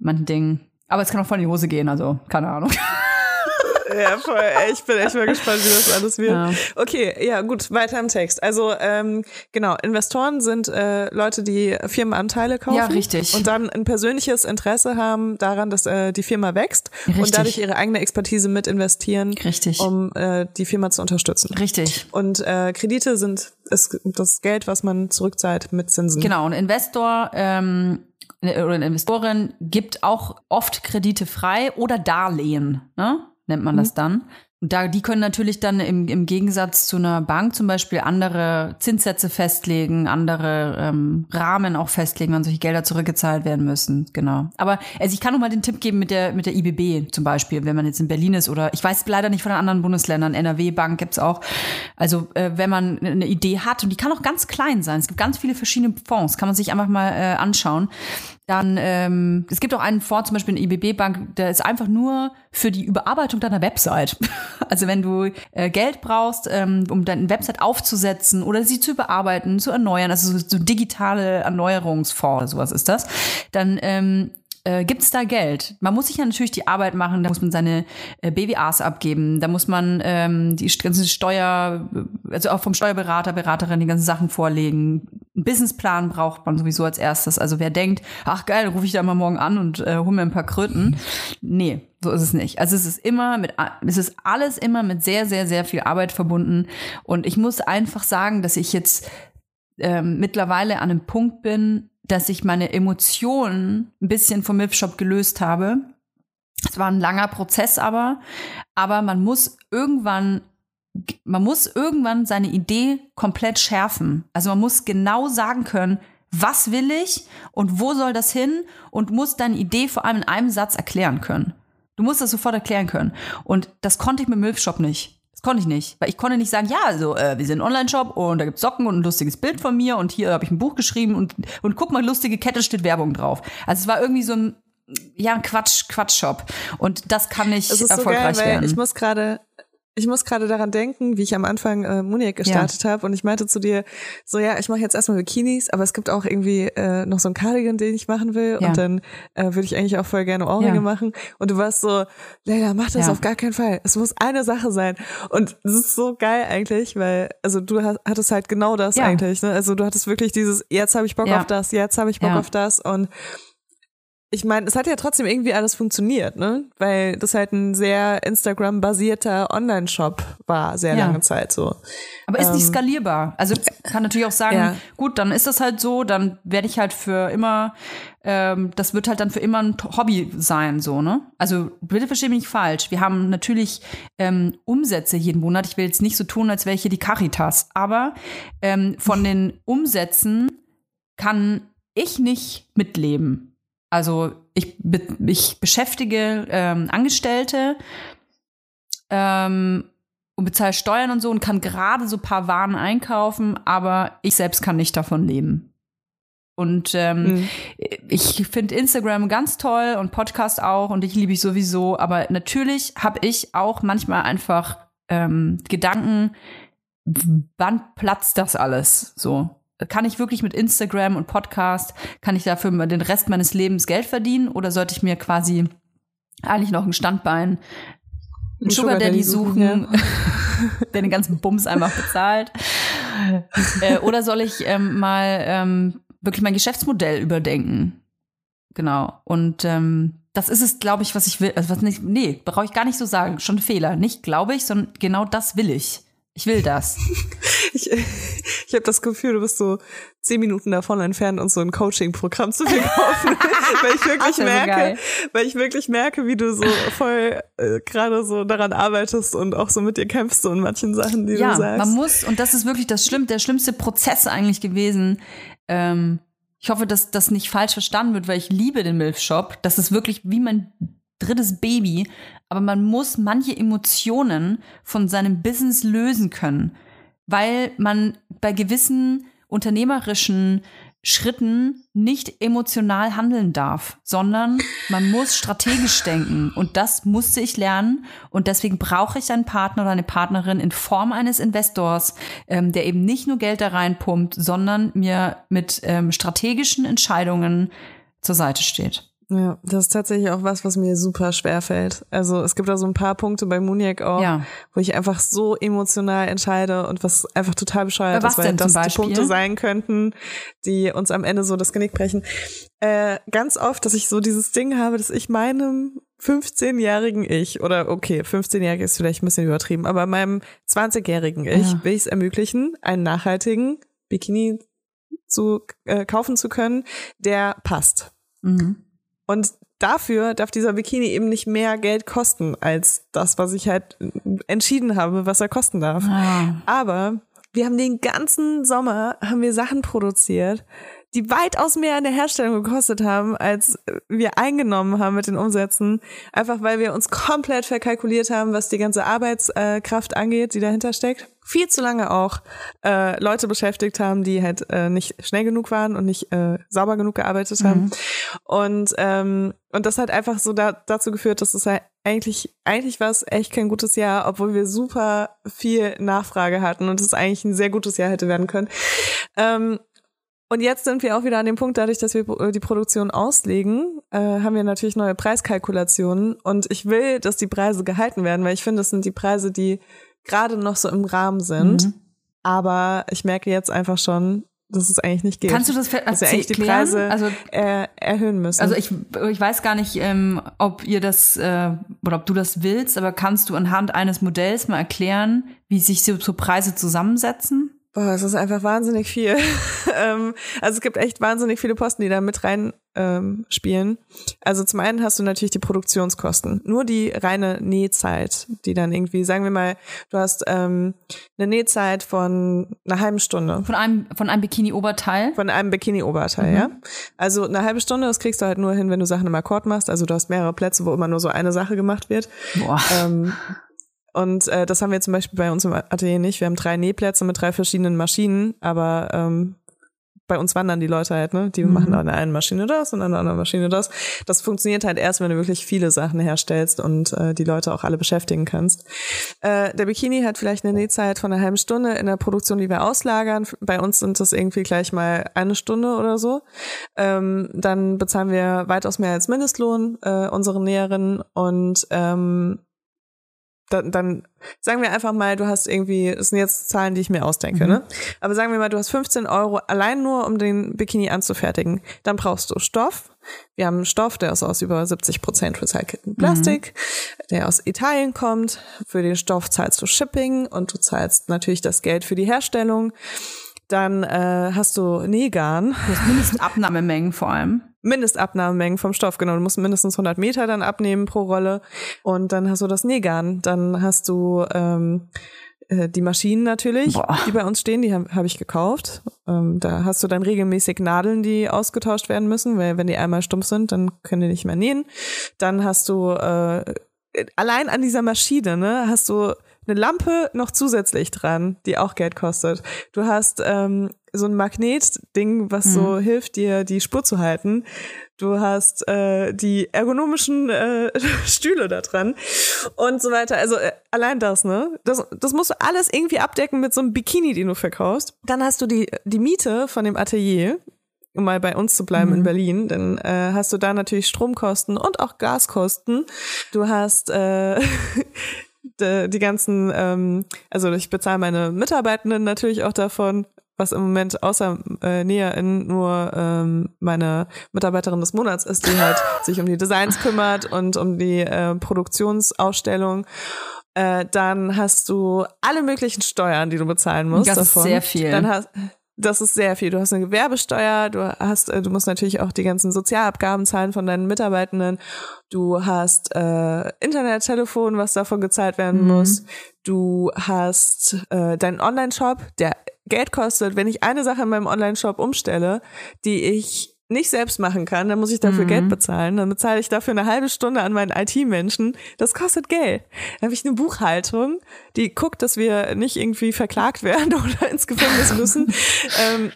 manchen Dingen. Aber es kann auch voll in die Hose gehen, also keine Ahnung. Ja, voll. Ich bin echt mal gespannt, wie das alles wird. Ja. Okay, ja, gut, weiter im Text. Also, ähm, genau, Investoren sind äh, Leute, die Firmenanteile kaufen. Ja, richtig. Und dann ein persönliches Interesse haben daran, dass äh, die Firma wächst und Richtig. dadurch ihre eigene Expertise mit investieren, Richtig. um äh, die Firma zu unterstützen. Richtig. Und äh, Kredite sind ist das Geld, was man zurückzahlt mit Zinsen. Genau, ein Investor ähm, oder eine Investorin gibt auch oft Kredite frei oder Darlehen, ne? nennt man das dann. Und da, die können natürlich dann im, im Gegensatz zu einer Bank zum Beispiel andere Zinssätze festlegen, andere ähm, Rahmen auch festlegen, wann solche Gelder zurückgezahlt werden müssen. Genau. Aber also ich kann noch mal den Tipp geben mit der mit der IBB zum Beispiel, wenn man jetzt in Berlin ist oder ich weiß leider nicht von den anderen Bundesländern, NRW Bank gibt's auch. Also äh, wenn man eine Idee hat und die kann auch ganz klein sein. Es gibt ganz viele verschiedene Fonds, kann man sich einfach mal äh, anschauen. Dann, ähm, es gibt auch einen Fonds, zum Beispiel eine IBB-Bank, der ist einfach nur für die Überarbeitung deiner Website. Also wenn du äh, Geld brauchst, ähm, um deine Website aufzusetzen oder sie zu überarbeiten, zu erneuern, also so, so digitale Erneuerungsfonds oder sowas ist das, dann ähm, äh, gibt es da Geld. Man muss sich ja natürlich die Arbeit machen, da muss man seine äh, BWAs abgeben, da muss man ähm, die ganze Steuer, also auch vom Steuerberater, Beraterin die ganzen Sachen vorlegen. Einen Businessplan braucht man sowieso als erstes. Also wer denkt, ach geil, rufe ich da mal morgen an und äh, hol mir ein paar Kröten. Nee, so ist es nicht. Also es ist immer mit, es ist alles immer mit sehr, sehr, sehr viel Arbeit verbunden. Und ich muss einfach sagen, dass ich jetzt ähm, mittlerweile an einem Punkt bin, dass ich meine Emotionen ein bisschen vom Milfshop gelöst habe. Es war ein langer Prozess aber, aber man muss irgendwann man muss irgendwann seine Idee komplett schärfen. Also man muss genau sagen können, was will ich und wo soll das hin und muss deine Idee vor allem in einem Satz erklären können. Du musst das sofort erklären können. Und das konnte ich mit Milfshop nicht. Das konnte ich nicht. Weil ich konnte nicht sagen, ja, also äh, wir sind ein Online-Shop und da gibt's Socken und ein lustiges Bild von mir und hier habe ich ein Buch geschrieben und, und guck mal, lustige Kette steht Werbung drauf. Also es war irgendwie so ein, ja, ein Quatsch, Quatsch-Shop. Und das kann nicht ist so erfolgreich geil, werden. ich muss gerade ich muss gerade daran denken, wie ich am Anfang äh, Muniac gestartet habe und ich meinte zu dir, so ja, ich mache jetzt erstmal Bikinis, aber es gibt auch irgendwie äh, noch so einen Cardigan, den ich machen will Ja. und dann äh, würde ich eigentlich auch voll gerne Ohrringe Ja. machen und du warst so, Leila, mach das Ja. auf gar keinen Fall. Es muss eine Sache sein und es ist so geil eigentlich, weil also du hast, hattest halt genau das Ja. eigentlich, ne? Also du hattest wirklich dieses jetzt habe ich Bock Ja. auf das, jetzt habe ich Bock Ja. auf das und ich meine, es hat ja trotzdem irgendwie alles funktioniert, ne? Weil das halt ein sehr Instagram-basierter Online-Shop war, sehr Ja. lange Zeit so. Aber ist nicht Ähm, skalierbar. Also kann natürlich auch sagen, Ja. gut, dann ist das halt so, dann werde ich halt für immer, ähm, das wird halt dann für immer ein Hobby sein, so, ne? Also bitte verstehe mich nicht falsch. Wir haben natürlich ähm, Umsätze jeden Monat. Ich will jetzt nicht so tun, als wäre ich hier die Caritas. Aber ähm, von den Umsätzen kann ich nicht mitleben. Also ich, be ich beschäftige ähm, Angestellte ähm, und bezahle Steuern und so und kann gerade so ein paar Waren einkaufen, aber ich selbst kann nicht davon leben. Und ähm, Mhm. ich finde Instagram ganz toll und Podcast auch und ich liebe ich sowieso, aber natürlich habe ich auch manchmal einfach ähm, Gedanken, wann platzt das alles so? Kann ich wirklich mit Instagram und Podcast, kann ich dafür den Rest meines Lebens Geld verdienen oder sollte ich mir quasi eigentlich noch ein Standbein, einen Sugar Daddy suchen, der den ganzen Bums einfach bezahlt? äh, oder soll ich ähm, mal ähm, wirklich mein Geschäftsmodell überdenken? Genau. Und ähm, das ist es, glaube ich, was ich will. Also was nicht, nee, brauche ich gar nicht so sagen. Schon ein Fehler. Nicht glaube ich, sondern genau das will ich. Ich will das. Ich, ich habe das Gefühl, du bist so zehn Minuten davon entfernt, uns so ein Coaching-Programm zu verkaufen, weil ich wirklich so merke, geil. weil ich wirklich merke, wie du so voll äh, gerade so daran arbeitest und auch so mit dir kämpfst so in manchen Sachen, die ja, du sagst. man muss, und das ist wirklich das Schlimm, der schlimmste Prozess eigentlich gewesen. Ähm, ich hoffe, dass das nicht falsch verstanden wird, weil ich liebe den Milf Shop. Das ist wirklich wie mein drittes Baby, aber man muss manche Emotionen von seinem Business lösen können, weil man bei gewissen unternehmerischen Schritten nicht emotional handeln darf, sondern man muss strategisch denken. Und das musste ich lernen. Und deswegen brauche ich einen Partner oder eine Partnerin in Form eines Investors, ähm, der eben nicht nur Geld da reinpumpt, sondern mir mit ähm, strategischen Entscheidungen zur Seite steht. Ja, das ist tatsächlich auch was, was mir super schwer fällt. Also es gibt da so ein paar Punkte bei Muniac auch, Ja. wo ich einfach so emotional entscheide und was einfach total bescheuert was ist, weil das die? Punkte sein könnten, die uns am Ende so das Genick brechen. Äh, ganz oft, dass ich so dieses Ding habe, dass ich meinem 15-jährigen Ich, oder okay, 15-jährig ist vielleicht ein bisschen übertrieben, aber meinem 20-jährigen Ich Ja. will ich es ermöglichen, einen nachhaltigen Bikini zu äh, kaufen zu können, der passt. Mhm. Und dafür darf dieser Bikini eben nicht mehr Geld kosten als das, was ich halt entschieden habe, was er kosten darf. Ah. Aber wir haben den ganzen Sommer haben wir Sachen produziert, die weitaus mehr in der Herstellung gekostet haben, als wir eingenommen haben mit den Umsätzen. Einfach weil wir uns komplett verkalkuliert haben, was die ganze Arbeitskraft angeht, die dahinter steckt. Viel zu lange auch äh, Leute beschäftigt haben, die halt äh, nicht schnell genug waren und nicht äh, sauber genug gearbeitet haben. Und, ähm, und das hat einfach so da, dazu geführt, dass es halt eigentlich, eigentlich war es echt kein gutes Jahr, obwohl wir super viel Nachfrage hatten und es eigentlich ein sehr gutes Jahr hätte werden können. Ähm, und jetzt sind wir auch wieder an dem Punkt, dadurch, dass wir äh, die Produktion auslegen, äh, haben wir natürlich neue Preiskalkulationen. Und ich will, dass die Preise gehalten werden, weil ich finde, das sind die Preise, die gerade noch so im Rahmen sind. Mhm. Aber ich merke jetzt einfach schon, dass es eigentlich nicht geht. Kannst du das ver- dass wir eigentlich die? Preise Also- äh, erhöhen müssen. Also ich, ich weiß gar nicht, ähm, ob ihr das äh, oder ob du das willst, aber kannst du anhand eines Modells mal erklären, wie sich so, so Preise zusammensetzen? Boah, es ist einfach wahnsinnig viel. ähm, also es gibt echt wahnsinnig viele Posten, die da mit rein ähm, spielen. Also zum einen hast du natürlich die Produktionskosten. Nur die reine Nähzeit, die dann irgendwie, sagen wir mal, du hast ähm, eine Nähzeit von einer halben Stunde. Von einem, von einem Bikini-Oberteil? Von einem Bikini-Oberteil, Mhm. ja. Also eine halbe Stunde, das kriegst du halt nur hin, wenn du Sachen im Akkord machst. Also du hast mehrere Plätze, wo immer nur so eine Sache gemacht wird. Boah. Ähm, und äh, das haben wir zum Beispiel bei uns im Atelier nicht. Wir haben drei Nähplätze mit drei verschiedenen Maschinen, aber ähm, bei uns wandern die Leute halt, ne? Die machen an der einen Maschine das und an der anderen Maschine das. Das funktioniert halt erst, wenn du wirklich viele Sachen herstellst und äh, die Leute auch alle beschäftigen kannst. Äh, der Bikini hat vielleicht eine Nähzeit von einer halben Stunde in der Produktion, die wir auslagern. Bei uns sind das irgendwie gleich mal eine Stunde oder so. Ähm, dann bezahlen wir weitaus mehr als Mindestlohn äh, unseren Näherinnen und ähm, dann, dann sagen wir einfach mal, du hast irgendwie, das sind jetzt Zahlen, die ich mir ausdenke, ne? Aber sagen wir mal, du hast 15 Euro allein nur, um den Bikini anzufertigen. Dann brauchst du Stoff. Wir haben einen Stoff, der ist aus über 70 Prozent recyceltem Plastik, der aus Italien kommt. Für den Stoff zahlst du Shipping und du zahlst natürlich das Geld für die Herstellung. Dann äh, hast du Nähgarn. Du hast Mindestabnahmemengen vor allem. Mindestabnahmemengen vom Stoff, genau. Du musst mindestens 100 Meter dann abnehmen pro Rolle. Und dann hast du das Nähgarn. Dann hast du ähm, äh, die Maschinen natürlich, Boah. die bei uns stehen, die habe hab ich gekauft. Ähm, da hast du dann regelmäßig Nadeln, die ausgetauscht werden müssen, weil wenn die einmal stumpf sind, dann können die nicht mehr nähen. Dann hast du äh, allein an dieser Maschine, ne, hast du eine Lampe noch zusätzlich dran, die auch Geld kostet. Du hast ähm, so ein Magnetding, was so hilft, dir die Spur zu halten. Du hast äh, die ergonomischen äh, Stühle da dran und so weiter. Also äh, allein das, ne? Das, das musst du alles irgendwie abdecken mit so einem Bikini, den du verkaufst. Dann hast du die, die Miete von dem Atelier, um mal bei uns zu bleiben in Berlin, dann äh, hast du da natürlich Stromkosten und auch Gaskosten. Du hast äh, die, die ganzen, ähm, also ich bezahle meine Mitarbeitenden natürlich auch davon, was im Moment außer äh, NäherInnen nur ähm, meine Mitarbeiterin des Monats ist, die halt sich um die Designs kümmert und um die äh, Produktionsausstellung. Äh, dann hast du alle möglichen Steuern, die du bezahlen musst. Das ist davon. sehr viel. Dann hast, das ist sehr viel. Du hast eine Gewerbesteuer, du hast, äh, du musst natürlich auch die ganzen Sozialabgaben zahlen von deinen Mitarbeitenden. Du hast äh, Internet, Telefon, was davon gezahlt werden muss. Du hast äh, deinen Online-Shop, der Geld kostet. Wenn ich eine Sache in meinem Online-Shop umstelle, die ich nicht selbst machen kann, dann muss ich dafür Mhm. Geld bezahlen. Dann bezahle ich dafür eine halbe Stunde an meinen IT-Menschen. Das kostet Geld. Dann habe ich eine Buchhaltung, die guckt, dass wir nicht irgendwie verklagt werden oder ins Gefängnis müssen. ähm,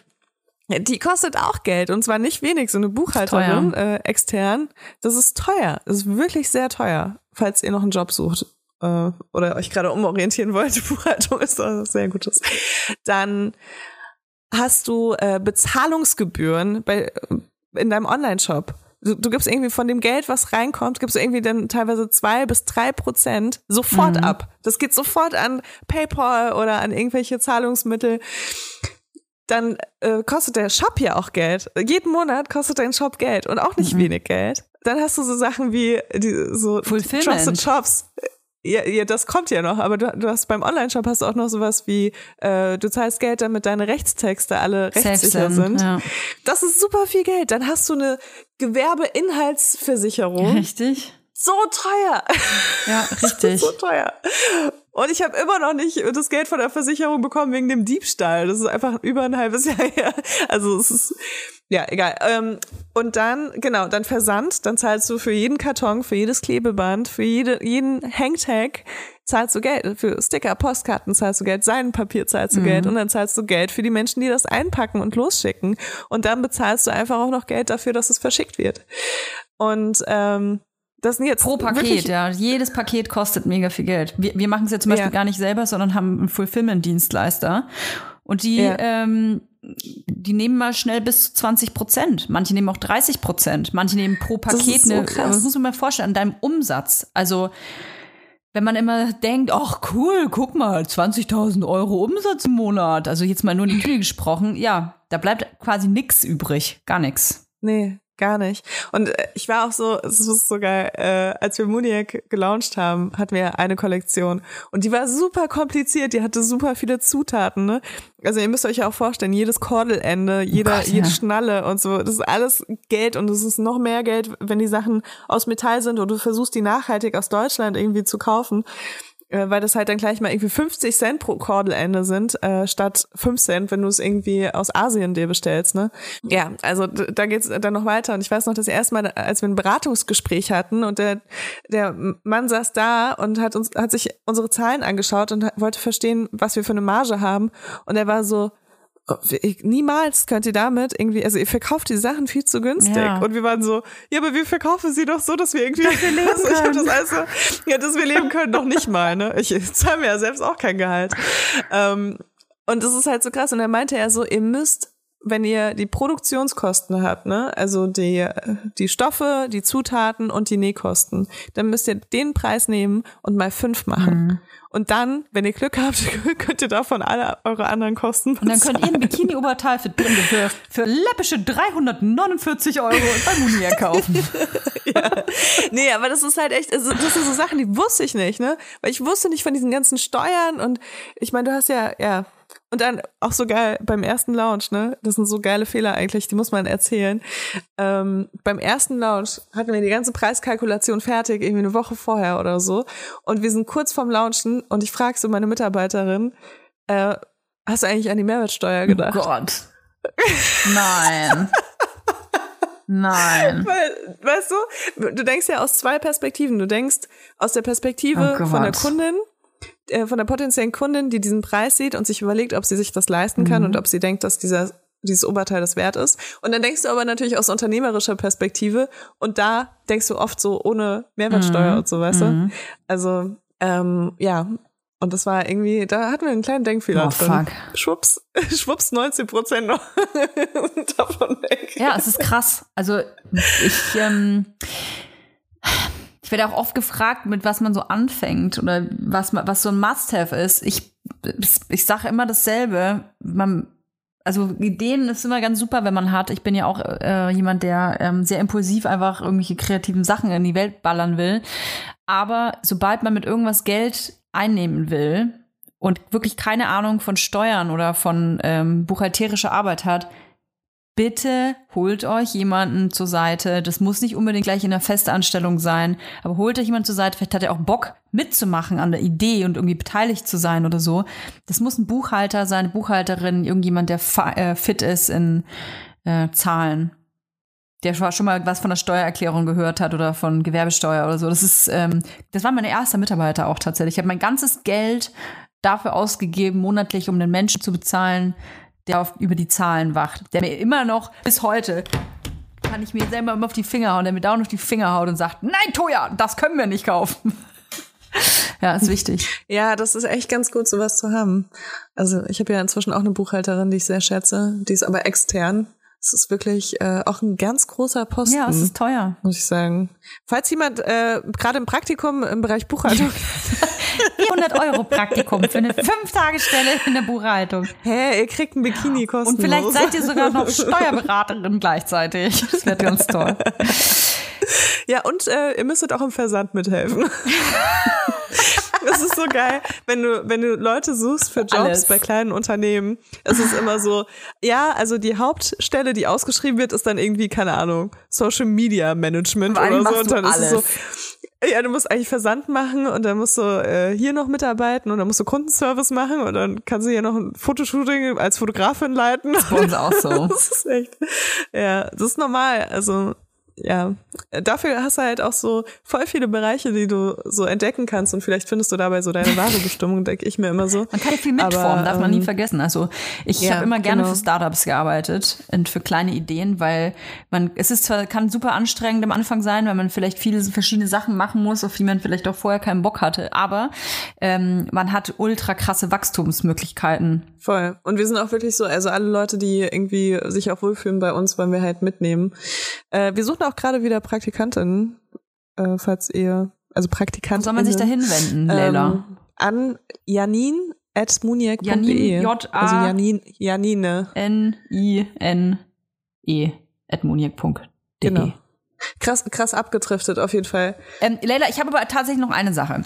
die kostet auch Geld und zwar nicht wenig. So eine Buchhalterin äh, extern, das ist teuer. Das ist wirklich sehr teuer, falls ihr noch einen Job sucht äh, oder euch gerade umorientieren wollt. Buchhaltung ist was sehr Gutes. Dann hast du äh, Bezahlungsgebühren bei, in deinem Online-Shop. Du, du gibst irgendwie von dem Geld, was reinkommt, gibst du irgendwie dann teilweise zwei bis drei Prozent sofort ab. Das geht sofort an PayPal oder an irgendwelche Zahlungsmittel. Dann äh, kostet der Shop ja auch Geld. Jeden Monat kostet dein Shop Geld und auch nicht wenig Geld. Dann hast du so Sachen wie die, so Fulfillment. Trusted Shops. Ja, ja, das kommt ja noch, aber du, du hast beim Online-Shop hast du auch noch sowas wie, äh, du zahlst Geld, damit deine Rechtstexte alle rechtssicher sind. Ja. Das ist super viel Geld. Dann hast du eine Gewerbeinhaltsversicherung. Richtig? So teuer. Ja, richtig. so teuer. Und ich habe immer noch nicht das Geld von der Versicherung bekommen wegen dem Diebstahl. Das ist einfach über ein halbes Jahr her. Also es ist, ja, egal. Ähm, und dann, genau, dann Versand. Dann zahlst du für jeden Karton, für jedes Klebeband, für jede, jeden Hangtag zahlst du Geld. Für Sticker, Postkarten zahlst du Geld, Seidenpapier zahlst du Geld. Und dann zahlst du Geld für die Menschen, die das einpacken und losschicken. Und dann bezahlst du einfach auch noch Geld dafür, dass es verschickt wird. Und ähm, das sind jetzt Pro Paket, ja. Jedes Paket kostet mega viel Geld. Wir, wir machen es ja zum Beispiel Ja. gar nicht selber, sondern haben einen Fulfillment-Dienstleister. Und die, Ja. ähm, die nehmen mal schnell bis zu 20 Prozent. Manche nehmen auch 30 Prozent. Manche nehmen pro Das Paket ist so eine, krass. das muss man mal vorstellen, an deinem Umsatz. Also, wenn man immer denkt, ach cool, guck mal, 20.000 Euro Umsatz im Monat. Also jetzt mal nur in die Tüte gesprochen. Ja, da bleibt quasi nix übrig. Gar nix. Nee, gar nicht. Und äh, ich war auch so, es ist so geil, äh, als wir Muniac gelauncht haben, hatten wir eine Kollektion und die war super kompliziert, die hatte super viele Zutaten, ne? Also ihr müsst euch ja auch vorstellen, jedes Kordelende, jeder, Gott, ja. jede Schnalle und so, das ist alles Geld und es ist noch mehr Geld, wenn die Sachen aus Metall sind und du versuchst die nachhaltig aus Deutschland irgendwie zu kaufen. Äh, weil das halt dann gleich mal irgendwie 50 Cent pro Kordelende sind, äh, statt 5 Cent, wenn du es irgendwie aus Asien dir bestellst, ne? Ja, also da geht's dann noch weiter. Und ich weiß noch, das erste Mal, als wir ein Beratungsgespräch hatten und der, der Mann saß da und hat uns, hat sich unsere Zahlen angeschaut und wollte verstehen, was wir für eine Marge haben. Und er war so, ich- Niemals könnt ihr damit irgendwie, also ihr verkauft die Sachen viel zu günstig. Ja. Und wir waren so, ja, aber wir verkaufen sie doch so, dass wir irgendwie, dass wir leben also, ich hab das alles so, ja, dass wir leben können, noch nicht mal, ne? Ich zahle mir ja selbst auch kein Gehalt. Ähm, und das ist halt so krass. Und dann meinte er so, ihr müsst, wenn ihr die Produktionskosten habt, ne, also die, die Stoffe, die Zutaten und die Nähkosten, dann müsst ihr den Preis nehmen und mal fünf machen. Und dann, wenn ihr Glück habt, könnt ihr davon alle eure anderen Kosten Und dann könnt ihr ein Bikini-Oberteil für, für, für läppische 349 Euro bei Munia kaufen. Nee, aber das ist halt echt, also das sind so Sachen, die wusste ich nicht, ne? Weil ich wusste nicht von diesen ganzen Steuern und ich meine, du hast ja, ja. Und dann auch so geil beim ersten Launch, ne? Das sind so geile Fehler eigentlich, die muss man erzählen. Ähm, beim ersten Launch hatten wir die ganze Preiskalkulation fertig, irgendwie eine Woche vorher oder so. Und wir sind kurz vorm Launchen und ich frage so meine Mitarbeiterin, äh, hast du eigentlich an die Mehrwertsteuer gedacht? Oh Gott. Nein. Nein. Weil, weißt du, du denkst ja aus zwei Perspektiven. Du denkst aus der Perspektive Oh von der. Kundin, äh, von der potenziellen Kundin, die diesen Preis sieht und sich überlegt, ob sie sich das leisten kann Mhm. und ob sie denkt, dass dieser dieses Oberteil das wert ist. Und dann denkst du aber natürlich aus unternehmerischer Perspektive und da denkst du oft so ohne Mehrwertsteuer Mhm. und so, weißt du? Also, ähm, ja. Und das war irgendwie, da hatten wir einen kleinen Denkfehler Oh, drin. fuck. Schwupps, schwupps 19 Prozent noch davon weg. Ja, es ist krass. Also ich, ähm, ich werde auch oft gefragt, mit was man so anfängt oder was, was so ein Must-Have ist. Ich, ich sage immer dasselbe. Man, also Ideen ist immer ganz super, wenn man hat. Ich bin ja auch äh, jemand, der ähm, sehr impulsiv einfach irgendwelche kreativen Sachen in die Welt ballern will. Aber sobald man mit irgendwas Geld einnehmen will und wirklich keine Ahnung von Steuern oder von ähm, buchhalterischer Arbeit hat, bitte holt euch jemanden zur Seite. Das muss nicht unbedingt gleich in einer Festanstellung sein, aber holt euch jemanden zur Seite. Vielleicht hat er auch Bock mitzumachen an der Idee und irgendwie beteiligt zu sein oder so. Das muss ein Buchhalter sein, Buchhalterin, irgendjemand, der äh, fit ist in äh, Zahlen. der schon mal was von der Steuererklärung gehört hat oder von Gewerbesteuer oder so. Das ist, ähm, das war mein erster Mitarbeiter auch tatsächlich. Ich habe mein ganzes Geld dafür ausgegeben, monatlich, um den Menschen zu bezahlen, der auf, über die Zahlen wacht. Der mir immer noch bis heute kann ich mir selber immer auf die Finger hauen, der mir dauernd auf die Finger haut und sagt, nein, Toja, das können wir nicht kaufen. ja, ist wichtig. Ja, das ist echt ganz gut, sowas zu haben. Also ich habe ja inzwischen auch eine Buchhalterin, die ich sehr schätze, die ist aber extern. Es ist wirklich äh, auch ein ganz großer Posten. Ja, es ist teuer. Muss ich sagen. Falls jemand äh, gerade im Praktikum im Bereich Buchhaltung 400 Euro Praktikum für eine Fünf-Tage-Stelle in der Buchhaltung. Hä, ihr kriegt ein Bikini kostenlos. Und vielleicht seid ihr sogar noch Steuerberaterin gleichzeitig. Das wird ganz toll. Ja, und äh, ihr müsstet auch im Versand mithelfen. Das ist so geil, wenn du, wenn du Leute suchst für Jobs Alles. bei kleinen Unternehmen. Es ist immer so, ja, also die Hauptstelle, die ausgeschrieben wird, ist dann irgendwie, keine Ahnung, Social Media Management oder so. Und dann ist es so, ja, du musst eigentlich Versand machen und dann musst du äh, hier noch mitarbeiten und dann musst du Kundenservice machen und dann kannst du hier noch ein Fotoshooting als Fotografin leiten. Bei uns auch so. Das ist echt, ja, das ist normal. Also, ja, dafür hast du halt auch so voll viele Bereiche, die du so entdecken kannst und vielleicht findest du dabei so deine wahre Bestimmung, denke ich mir immer so. Man kann ja viel mitformen, Aber, darf man nie ähm, vergessen. Also ich ja, habe immer gerne genau. für Startups gearbeitet und für kleine Ideen, weil man, es ist zwar, kann super anstrengend am Anfang sein, weil man vielleicht viele verschiedene Sachen machen muss, auf die man vielleicht auch vorher keinen Bock hatte, aber ähm, man hat ultra krasse Wachstumsmöglichkeiten. Voll. Und wir sind auch wirklich so, also alle Leute, die irgendwie sich auch wohlfühlen bei uns, wollen wir halt mitnehmen. Äh, wir suchen auch gerade wieder Praktikantinnen, äh, falls ihr, also Wo Praktikantinnen. soll man sich da hinwenden, Leila? Ähm, an janin at muniac.de. Janin, J-A- Also Janin, Janine. N-I-N-E at moniak.de. Genau. Krass, krass abgetriftet, auf jeden Fall. Ähm, Leila, ich habe aber tatsächlich noch eine Sache.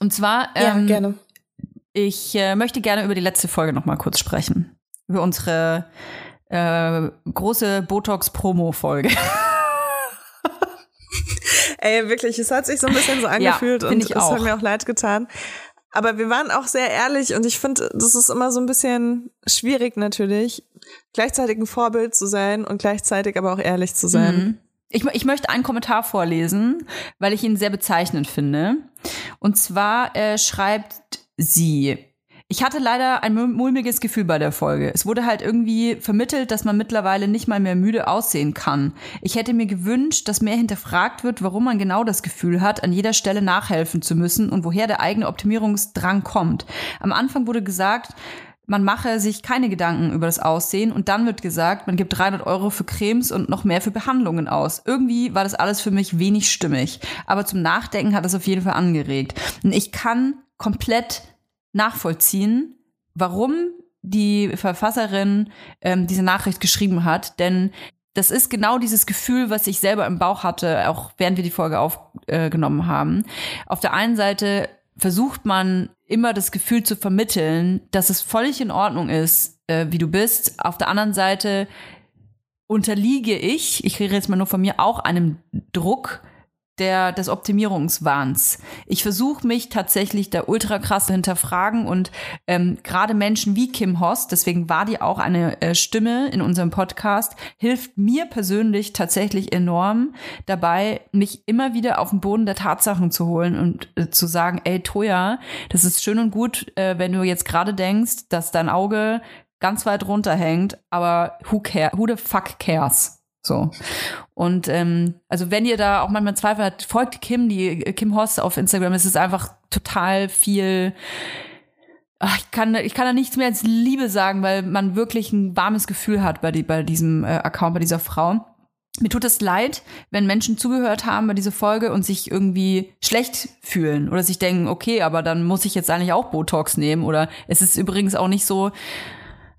Und zwar, ähm, gerne. Ich äh, möchte gerne über die letzte Folge noch mal kurz sprechen. Über unsere äh, große Botox-Promo-Folge. Ey, wirklich, es hat sich so ein bisschen so angefühlt find und es hat mir auch leid getan. Aber wir waren auch sehr ehrlich und ich finde, das ist immer so ein bisschen schwierig natürlich, gleichzeitig ein Vorbild zu sein und gleichzeitig aber auch ehrlich zu sein. Mhm. Ich, ich möchte einen Kommentar vorlesen, weil ich ihn sehr bezeichnend finde. Und zwar äh, schreibt sie. Ich hatte leider ein mul- mulmiges Gefühl bei der Folge. Es wurde halt irgendwie vermittelt, dass man mittlerweile nicht mal mehr müde aussehen kann. Ich hätte mir gewünscht, dass mehr hinterfragt wird, warum man genau das Gefühl hat, an jeder Stelle nachhelfen zu müssen und woher der eigene Optimierungsdrang kommt. Am Anfang wurde gesagt, man mache sich keine Gedanken über das Aussehen und dann wird gesagt, man gibt 300 Euro für Cremes und noch mehr für Behandlungen aus. Irgendwie war das alles für mich wenig stimmig, aber zum Nachdenken hat es auf jeden Fall angeregt. Und ich kann komplett nachvollziehen, warum die Verfasserin ähm, diese Nachricht geschrieben hat, denn das ist genau dieses Gefühl, was ich selber im Bauch hatte, auch während wir die Folge aufgenommen haben. Auf der einen Seite versucht man immer das Gefühl zu vermitteln, dass es völlig in Ordnung ist, äh, wie du bist. Auf der anderen Seite unterliege ich, ich rede jetzt mal nur von mir, auch einem Druck der, des Optimierungswahns. Ich versuche mich tatsächlich da ultra krass zu hinterfragen und ähm, gerade Menschen wie Kim Hoss, deswegen war die auch eine äh, Stimme in unserem Podcast, hilft mir persönlich tatsächlich enorm dabei, mich immer wieder auf den Boden der Tatsachen zu holen und äh, zu sagen, ey Toja, das ist schön und gut, äh, wenn du jetzt gerade denkst, dass dein Auge ganz weit runterhängt, aber who care, who the fuck cares? So. Und ähm, also wenn ihr da auch manchmal Zweifel habt, folgt Kim, die äh, Kim Hoss auf Instagram. Es ist einfach total viel. Ach, ich kann, ich kann da nichts mehr als Liebe sagen, weil man wirklich ein warmes Gefühl hat bei, die, bei diesem äh, Account, bei dieser Frau. Mir tut es leid, wenn Menschen zugehört haben bei dieser Folge und sich irgendwie schlecht fühlen oder sich denken, okay, aber dann muss ich jetzt eigentlich auch Botox nehmen oder es ist übrigens auch nicht so,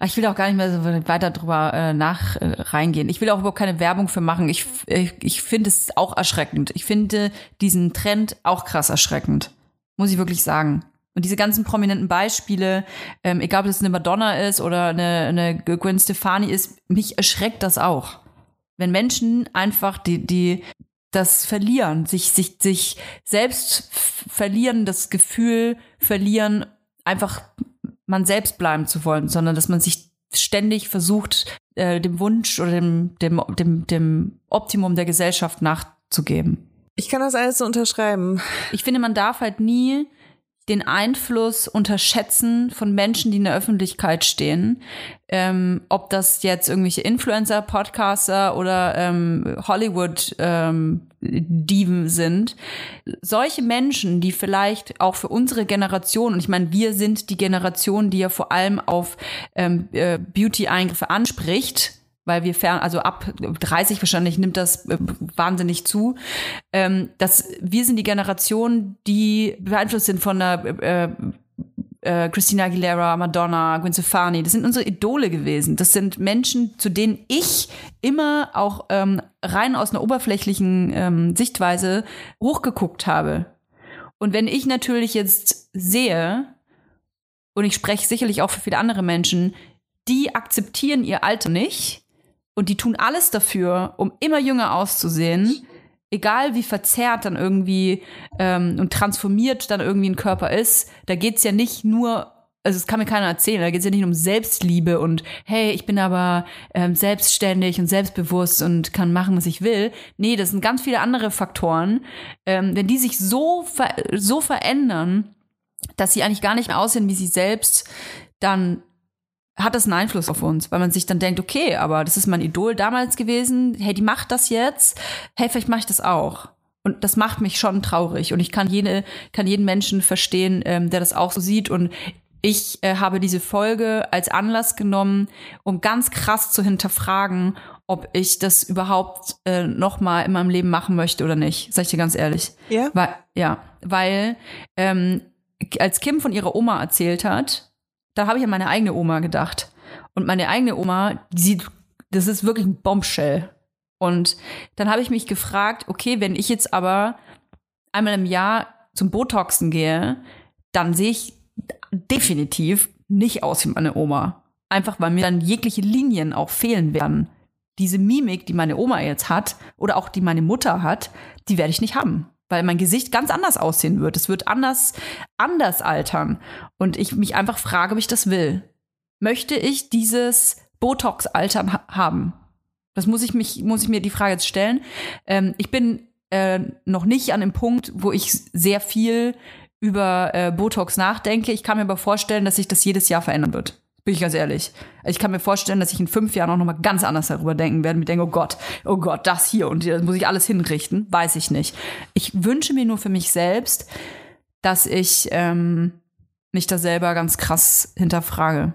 ich will auch gar nicht mehr so weiter drüber äh, nach äh, reingehen. Ich will auch überhaupt keine Werbung für machen. Ich, ich, ich finde es auch erschreckend. Ich finde diesen Trend auch krass erschreckend. Muss ich wirklich sagen. Und diese ganzen prominenten Beispiele, ähm, egal ob es eine Madonna ist oder eine, eine Gwen Stefani ist, mich erschreckt das auch. Wenn Menschen einfach die, die das verlieren, sich, sich, sich selbst verlieren, das Gefühl verlieren, einfach man selbst bleiben zu wollen, sondern dass man sich ständig versucht, äh, dem Wunsch oder dem, dem, dem, dem Optimum der Gesellschaft nachzugeben. Ich kann das alles so unterschreiben. Ich finde, man darf halt nie den Einfluss unterschätzen von Menschen, die in der Öffentlichkeit stehen. Ähm, ob das jetzt irgendwelche Influencer, Podcaster oder ähm, Hollywood-Diven ähm, sind. Solche Menschen, die vielleicht auch für unsere Generation, und ich meine, wir sind die Generation, die ja vor allem auf ähm, äh, Beauty-Eingriffe anspricht, weil wir fern, also ab 30 wahrscheinlich nimmt das äh, wahnsinnig zu, ähm, dass wir sind die Generation, die beeinflusst sind von der äh, äh, Christina Aguilera, Madonna, Gwen Stefani. Das sind unsere Idole gewesen. Das sind Menschen, zu denen ich immer auch ähm, rein aus einer oberflächlichen ähm, Sichtweise hochgeguckt habe. Und wenn ich natürlich jetzt sehe, und ich spreche sicherlich auch für viele andere Menschen, die akzeptieren ihr Alter nicht, und die tun alles dafür, um immer jünger auszusehen, egal wie verzerrt dann irgendwie ähm, und transformiert dann irgendwie ein Körper ist. Da geht's ja nicht nur also es kann mir keiner erzählen, da geht's ja nicht um Selbstliebe und hey, ich bin aber ähm, selbstständig und selbstbewusst und kann machen, was ich will. Nee, das sind ganz viele andere Faktoren. Ähm, wenn die sich so, ver so verändern, dass sie eigentlich gar nicht mehr aussehen wie sie selbst, dann hat das einen Einfluss auf uns, weil man sich dann denkt, okay, aber das ist mein Idol damals gewesen, hey, die macht das jetzt, hey, vielleicht mache ich das auch. Und das macht mich schon traurig. Und ich kann jede, kann jeden Menschen verstehen, ähm, der das auch so sieht. Und ich äh, habe diese Folge als Anlass genommen, um ganz krass zu hinterfragen, ob ich das überhaupt äh, noch mal in meinem Leben machen möchte oder nicht. Sag ich dir ganz ehrlich. Ja. Weil, ja, weil ähm, als Kim von ihrer Oma erzählt hat, da habe ich an meine eigene Oma gedacht. Und meine eigene Oma, die sieht, das ist wirklich ein Bombshell. Und dann habe ich mich gefragt, okay, wenn ich jetzt aber einmal im Jahr zum Botoxen gehe, dann sehe ich definitiv nicht aus wie meine Oma. Einfach weil mir dann jegliche Linien auch fehlen werden. Diese Mimik, die meine Oma jetzt hat oder auch die meine Mutter hat, die werde ich nicht haben weil mein Gesicht ganz anders aussehen wird. Es wird anders, anders altern. Und ich mich einfach frage, ob ich das will. Möchte ich dieses Botox-Altern ha haben? Das muss ich mich, muss ich mir die Frage jetzt stellen. Ähm, ich bin äh, noch nicht an dem Punkt, wo ich sehr viel über äh, Botox nachdenke. Ich kann mir aber vorstellen, dass sich das jedes Jahr verändern wird. Bin ich ganz ehrlich. Ich kann mir vorstellen, dass ich in fünf Jahren auch noch mal ganz anders darüber denken werde. Mir denke, oh Gott, oh Gott, das hier und das muss ich alles hinrichten. Weiß ich nicht. Ich wünsche mir nur für mich selbst, dass ich ähm, mich da selber ganz krass hinterfrage.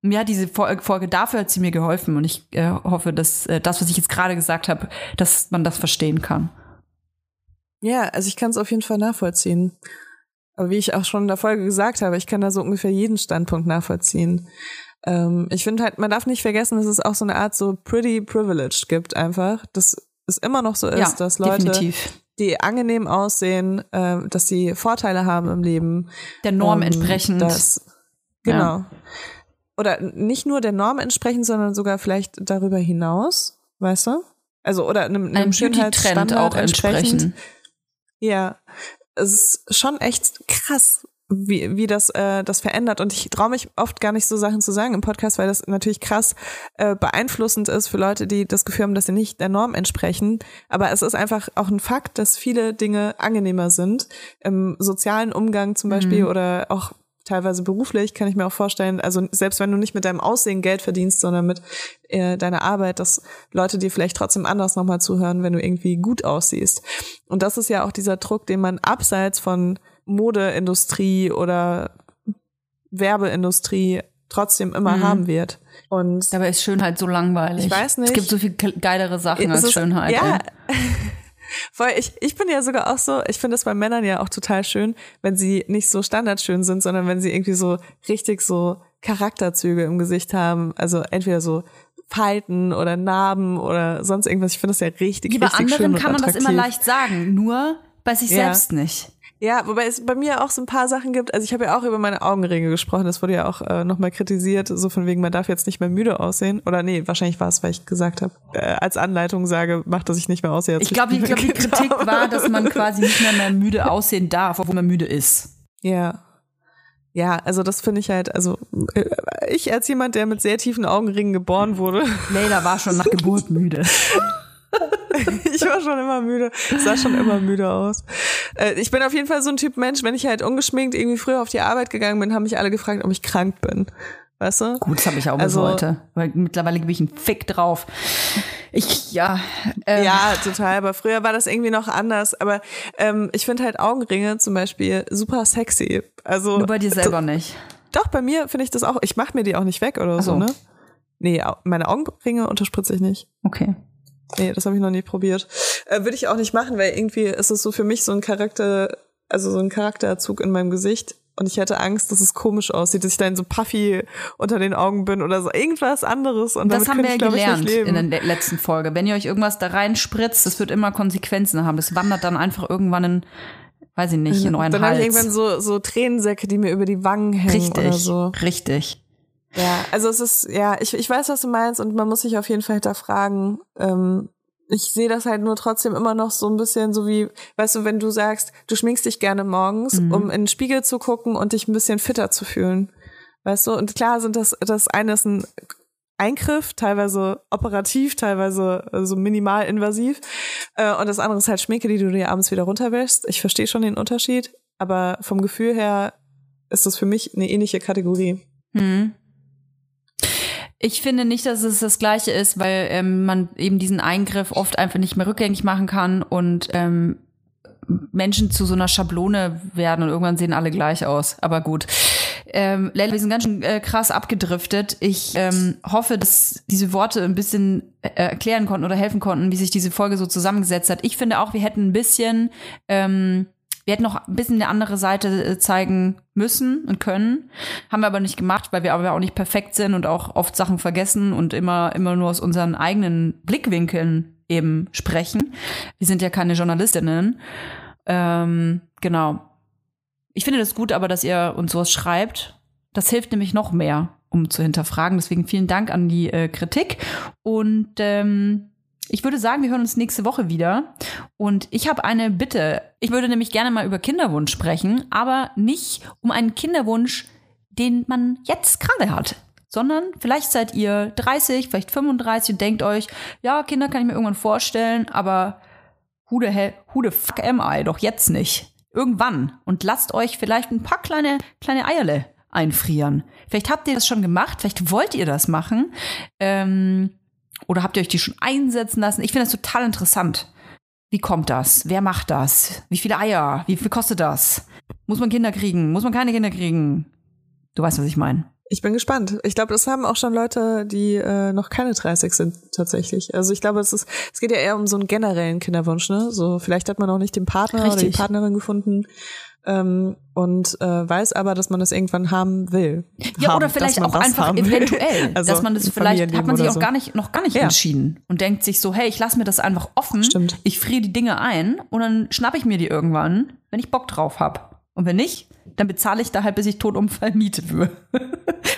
Mir hat diese Folge dafür hat sie mir geholfen und ich äh, hoffe, dass äh, das, was ich jetzt gerade gesagt habe, dass man das verstehen kann. Ja, also ich kann es auf jeden Fall nachvollziehen. Aber wie ich auch schon in der Folge gesagt habe, ich kann da so ungefähr jeden Standpunkt nachvollziehen. Ähm, ich finde halt, man darf nicht vergessen, dass es auch so eine Art so pretty privileged gibt einfach. Dass es immer noch so ist, ja, dass Leute, definitiv. die angenehm aussehen, äh, dass sie Vorteile haben im Leben. Der Norm ähm, entsprechend. Dass, genau. Ja. Oder nicht nur der Norm entsprechend, sondern sogar vielleicht darüber hinaus, weißt du? Also, oder einem, einem, einem Schönheitsstandard auch entsprechend. entsprechend. Ja, es ist schon echt krass, wie, wie das, äh, das verändert. Und ich traue mich oft gar nicht so Sachen zu sagen im Podcast, weil das natürlich krass äh, beeinflussend ist für Leute, die das Gefühl haben, dass sie nicht der Norm entsprechen. Aber es ist einfach auch ein Fakt, dass viele Dinge angenehmer sind. Im sozialen Umgang zum Beispiel mhm. oder auch teilweise beruflich, kann ich mir auch vorstellen, also selbst wenn du nicht mit deinem Aussehen Geld verdienst, sondern mit äh, deiner Arbeit, dass Leute dir vielleicht trotzdem anders nochmal zuhören, wenn du irgendwie gut aussiehst. Und das ist ja auch dieser Druck, den man abseits von Modeindustrie oder Werbeindustrie trotzdem immer mhm. haben wird. Und Dabei ist Schönheit so langweilig. Ich weiß nicht. Es gibt so viel geilere Sachen als ist, Schönheit. Ja. Voll, ich, ich bin ja sogar auch so, ich finde das bei Männern ja auch total schön, wenn sie nicht so standardschön sind, sondern wenn sie irgendwie so richtig so Charakterzüge im Gesicht haben. Also entweder so Falten oder Narben oder sonst irgendwas. Ich finde das ja richtig, ja, richtig schön. Bei anderen kann man das immer leicht sagen, nur bei sich ja. selbst nicht. Ja, wobei es bei mir auch so ein paar Sachen gibt. Also ich habe ja auch über meine Augenringe gesprochen. Das wurde ja auch äh, nochmal kritisiert, so von wegen, man darf jetzt nicht mehr müde aussehen. Oder nee, wahrscheinlich war es, weil ich gesagt habe, äh, als Anleitung sage, macht, dass ich nicht mehr aussehe. Ich glaube, ich glaub, die Kritik war, dass man quasi nicht mehr, mehr müde aussehen darf, obwohl man müde ist. Ja. Ja, also das finde ich halt, also äh, ich als jemand, der mit sehr tiefen Augenringen geboren wurde, Leila war schon nach Geburt müde. ich war schon immer müde, sah schon immer müde aus. Äh, Ich bin auf jeden Fall so ein Typ Mensch, wenn ich halt ungeschminkt irgendwie früher auf die Arbeit gegangen bin, haben mich alle gefragt, ob ich krank bin. Weißt du? Gut, das habe ich auch bis Also- heute. Weil mittlerweile gebe ich einen Fick drauf. Ich, ja. Ähm, Ja, total. Aber früher war das irgendwie noch anders. Aber ähm, ich finde halt Augenringe zum Beispiel super sexy. Also Nur bei dir selber nicht. Doch, bei mir finde ich das auch. Ich mache mir die auch nicht weg oder so, so. ne? Nee, meine Augenringe unterspritze ich nicht. Okay. Nee, das habe ich noch nie probiert. Äh, Würde ich auch nicht machen, weil irgendwie ist es so für mich so ein Charakter, also so ein Charakterzug in meinem Gesicht. Und ich hätte Angst, dass es komisch aussieht, dass ich dann so puffy unter den Augen bin oder so irgendwas anderes. Und Das haben wir ich, gelernt in der le- letzten Folge. Wenn ihr euch irgendwas da reinspritzt, das wird immer Konsequenzen haben. Das wandert dann einfach irgendwann in, weiß ich nicht, in euren dann habe ich irgendwann Hals. so, so Tränensäcke, die mir über die Wangen hängen Richtig, oder so. richtig. Ja, also es ist, ja, ich, ich weiß, was du meinst und man muss sich auf jeden Fall hinterfragen. Ähm, ich sehe das halt nur trotzdem immer noch so ein bisschen so wie, weißt du, wenn du sagst, du schminkst dich gerne morgens, Mhm. um in den Spiegel zu gucken und dich ein bisschen fitter zu fühlen. Weißt du, und klar sind das, das eine ist ein Eingriff, teilweise operativ, teilweise so minimal invasiv. Äh, und das andere ist halt Schminke, die du dir abends wieder runterwäschst. Ich verstehe schon den Unterschied, aber vom Gefühl her ist das für mich eine ähnliche Kategorie. Hm. Ich finde nicht, dass es das Gleiche ist, weil ähm, man eben diesen Eingriff oft einfach nicht mehr rückgängig machen kann und ähm, Menschen zu so einer Schablone werden und irgendwann sehen alle gleich aus. Aber gut. Ähm, Leila, wir sind ganz schön äh, krass abgedriftet. Ich ähm, hoffe, dass diese Worte ein bisschen äh, erklären konnten oder helfen konnten, wie sich diese Folge so zusammengesetzt hat. Ich finde auch, wir hätten ein bisschen ähm, wir hätten noch ein bisschen eine andere Seite äh, zeigen müssen und können. Haben wir aber nicht gemacht, weil wir aber auch nicht perfekt sind und auch oft Sachen vergessen und immer, immer nur aus unseren eigenen Blickwinkeln eben sprechen. Wir sind ja keine Journalistinnen. Ähm, genau. Ich finde das gut aber, dass ihr uns sowas schreibt. Das hilft nämlich noch mehr, um zu hinterfragen. Deswegen vielen Dank an die äh, Kritik. Und ähm, ich würde sagen, wir hören uns nächste Woche wieder. Und ich habe eine Bitte. Ich würde nämlich gerne mal über Kinderwunsch sprechen, aber nicht um einen Kinderwunsch, den man jetzt gerade hat. Sondern vielleicht seid ihr 30, vielleicht 35 und denkt euch, ja, Kinder kann ich mir irgendwann vorstellen, aber who the, hell, who the fuck am I? Doch jetzt nicht. Irgendwann. Und lasst euch vielleicht ein paar kleine, kleine Eierle einfrieren. Vielleicht habt ihr das schon gemacht, vielleicht wollt ihr das machen. Ähm, oder habt ihr euch die schon einsetzen lassen? Ich finde das total interessant. Wie kommt das? Wer macht das? Wie viele Eier? Wie viel kostet das? Muss man Kinder kriegen? Muss man keine Kinder kriegen? Du weißt, was ich meine. Ich bin gespannt. Ich glaube, das haben auch schon Leute, die äh, noch keine 30 sind, tatsächlich. Also ich glaube, es ist, es geht ja eher um so einen generellen Kinderwunsch, ne? So, vielleicht hat man noch nicht den Partner oder die Richtig. Partnerin gefunden ähm, und äh, weiß aber, dass man das irgendwann haben will. Ja, haben, oder vielleicht auch einfach eventuell, Also dass man das vielleicht, hat man sich auch so. gar nicht, noch gar nicht Ja. entschieden und denkt sich so, hey, ich lasse mir das einfach offen, Stimmt. ich friere die Dinge ein und dann schnapp ich mir die irgendwann, wenn ich Bock drauf habe. Und wenn nicht, dann bezahle ich da halt, bis ich tot umfall, Miete für.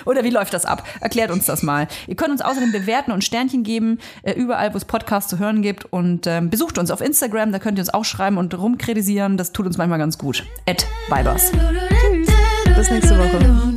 Oder wie läuft das ab? Erklärt uns das mal. Ihr könnt uns außerdem bewerten und Sternchen geben, äh, überall, wo es Podcasts zu hören gibt. Und ähm, besucht uns auf Instagram, da könnt ihr uns auch schreiben und rumkritisieren. Das tut uns manchmal ganz gut. At Vibers. Bis nächste Woche.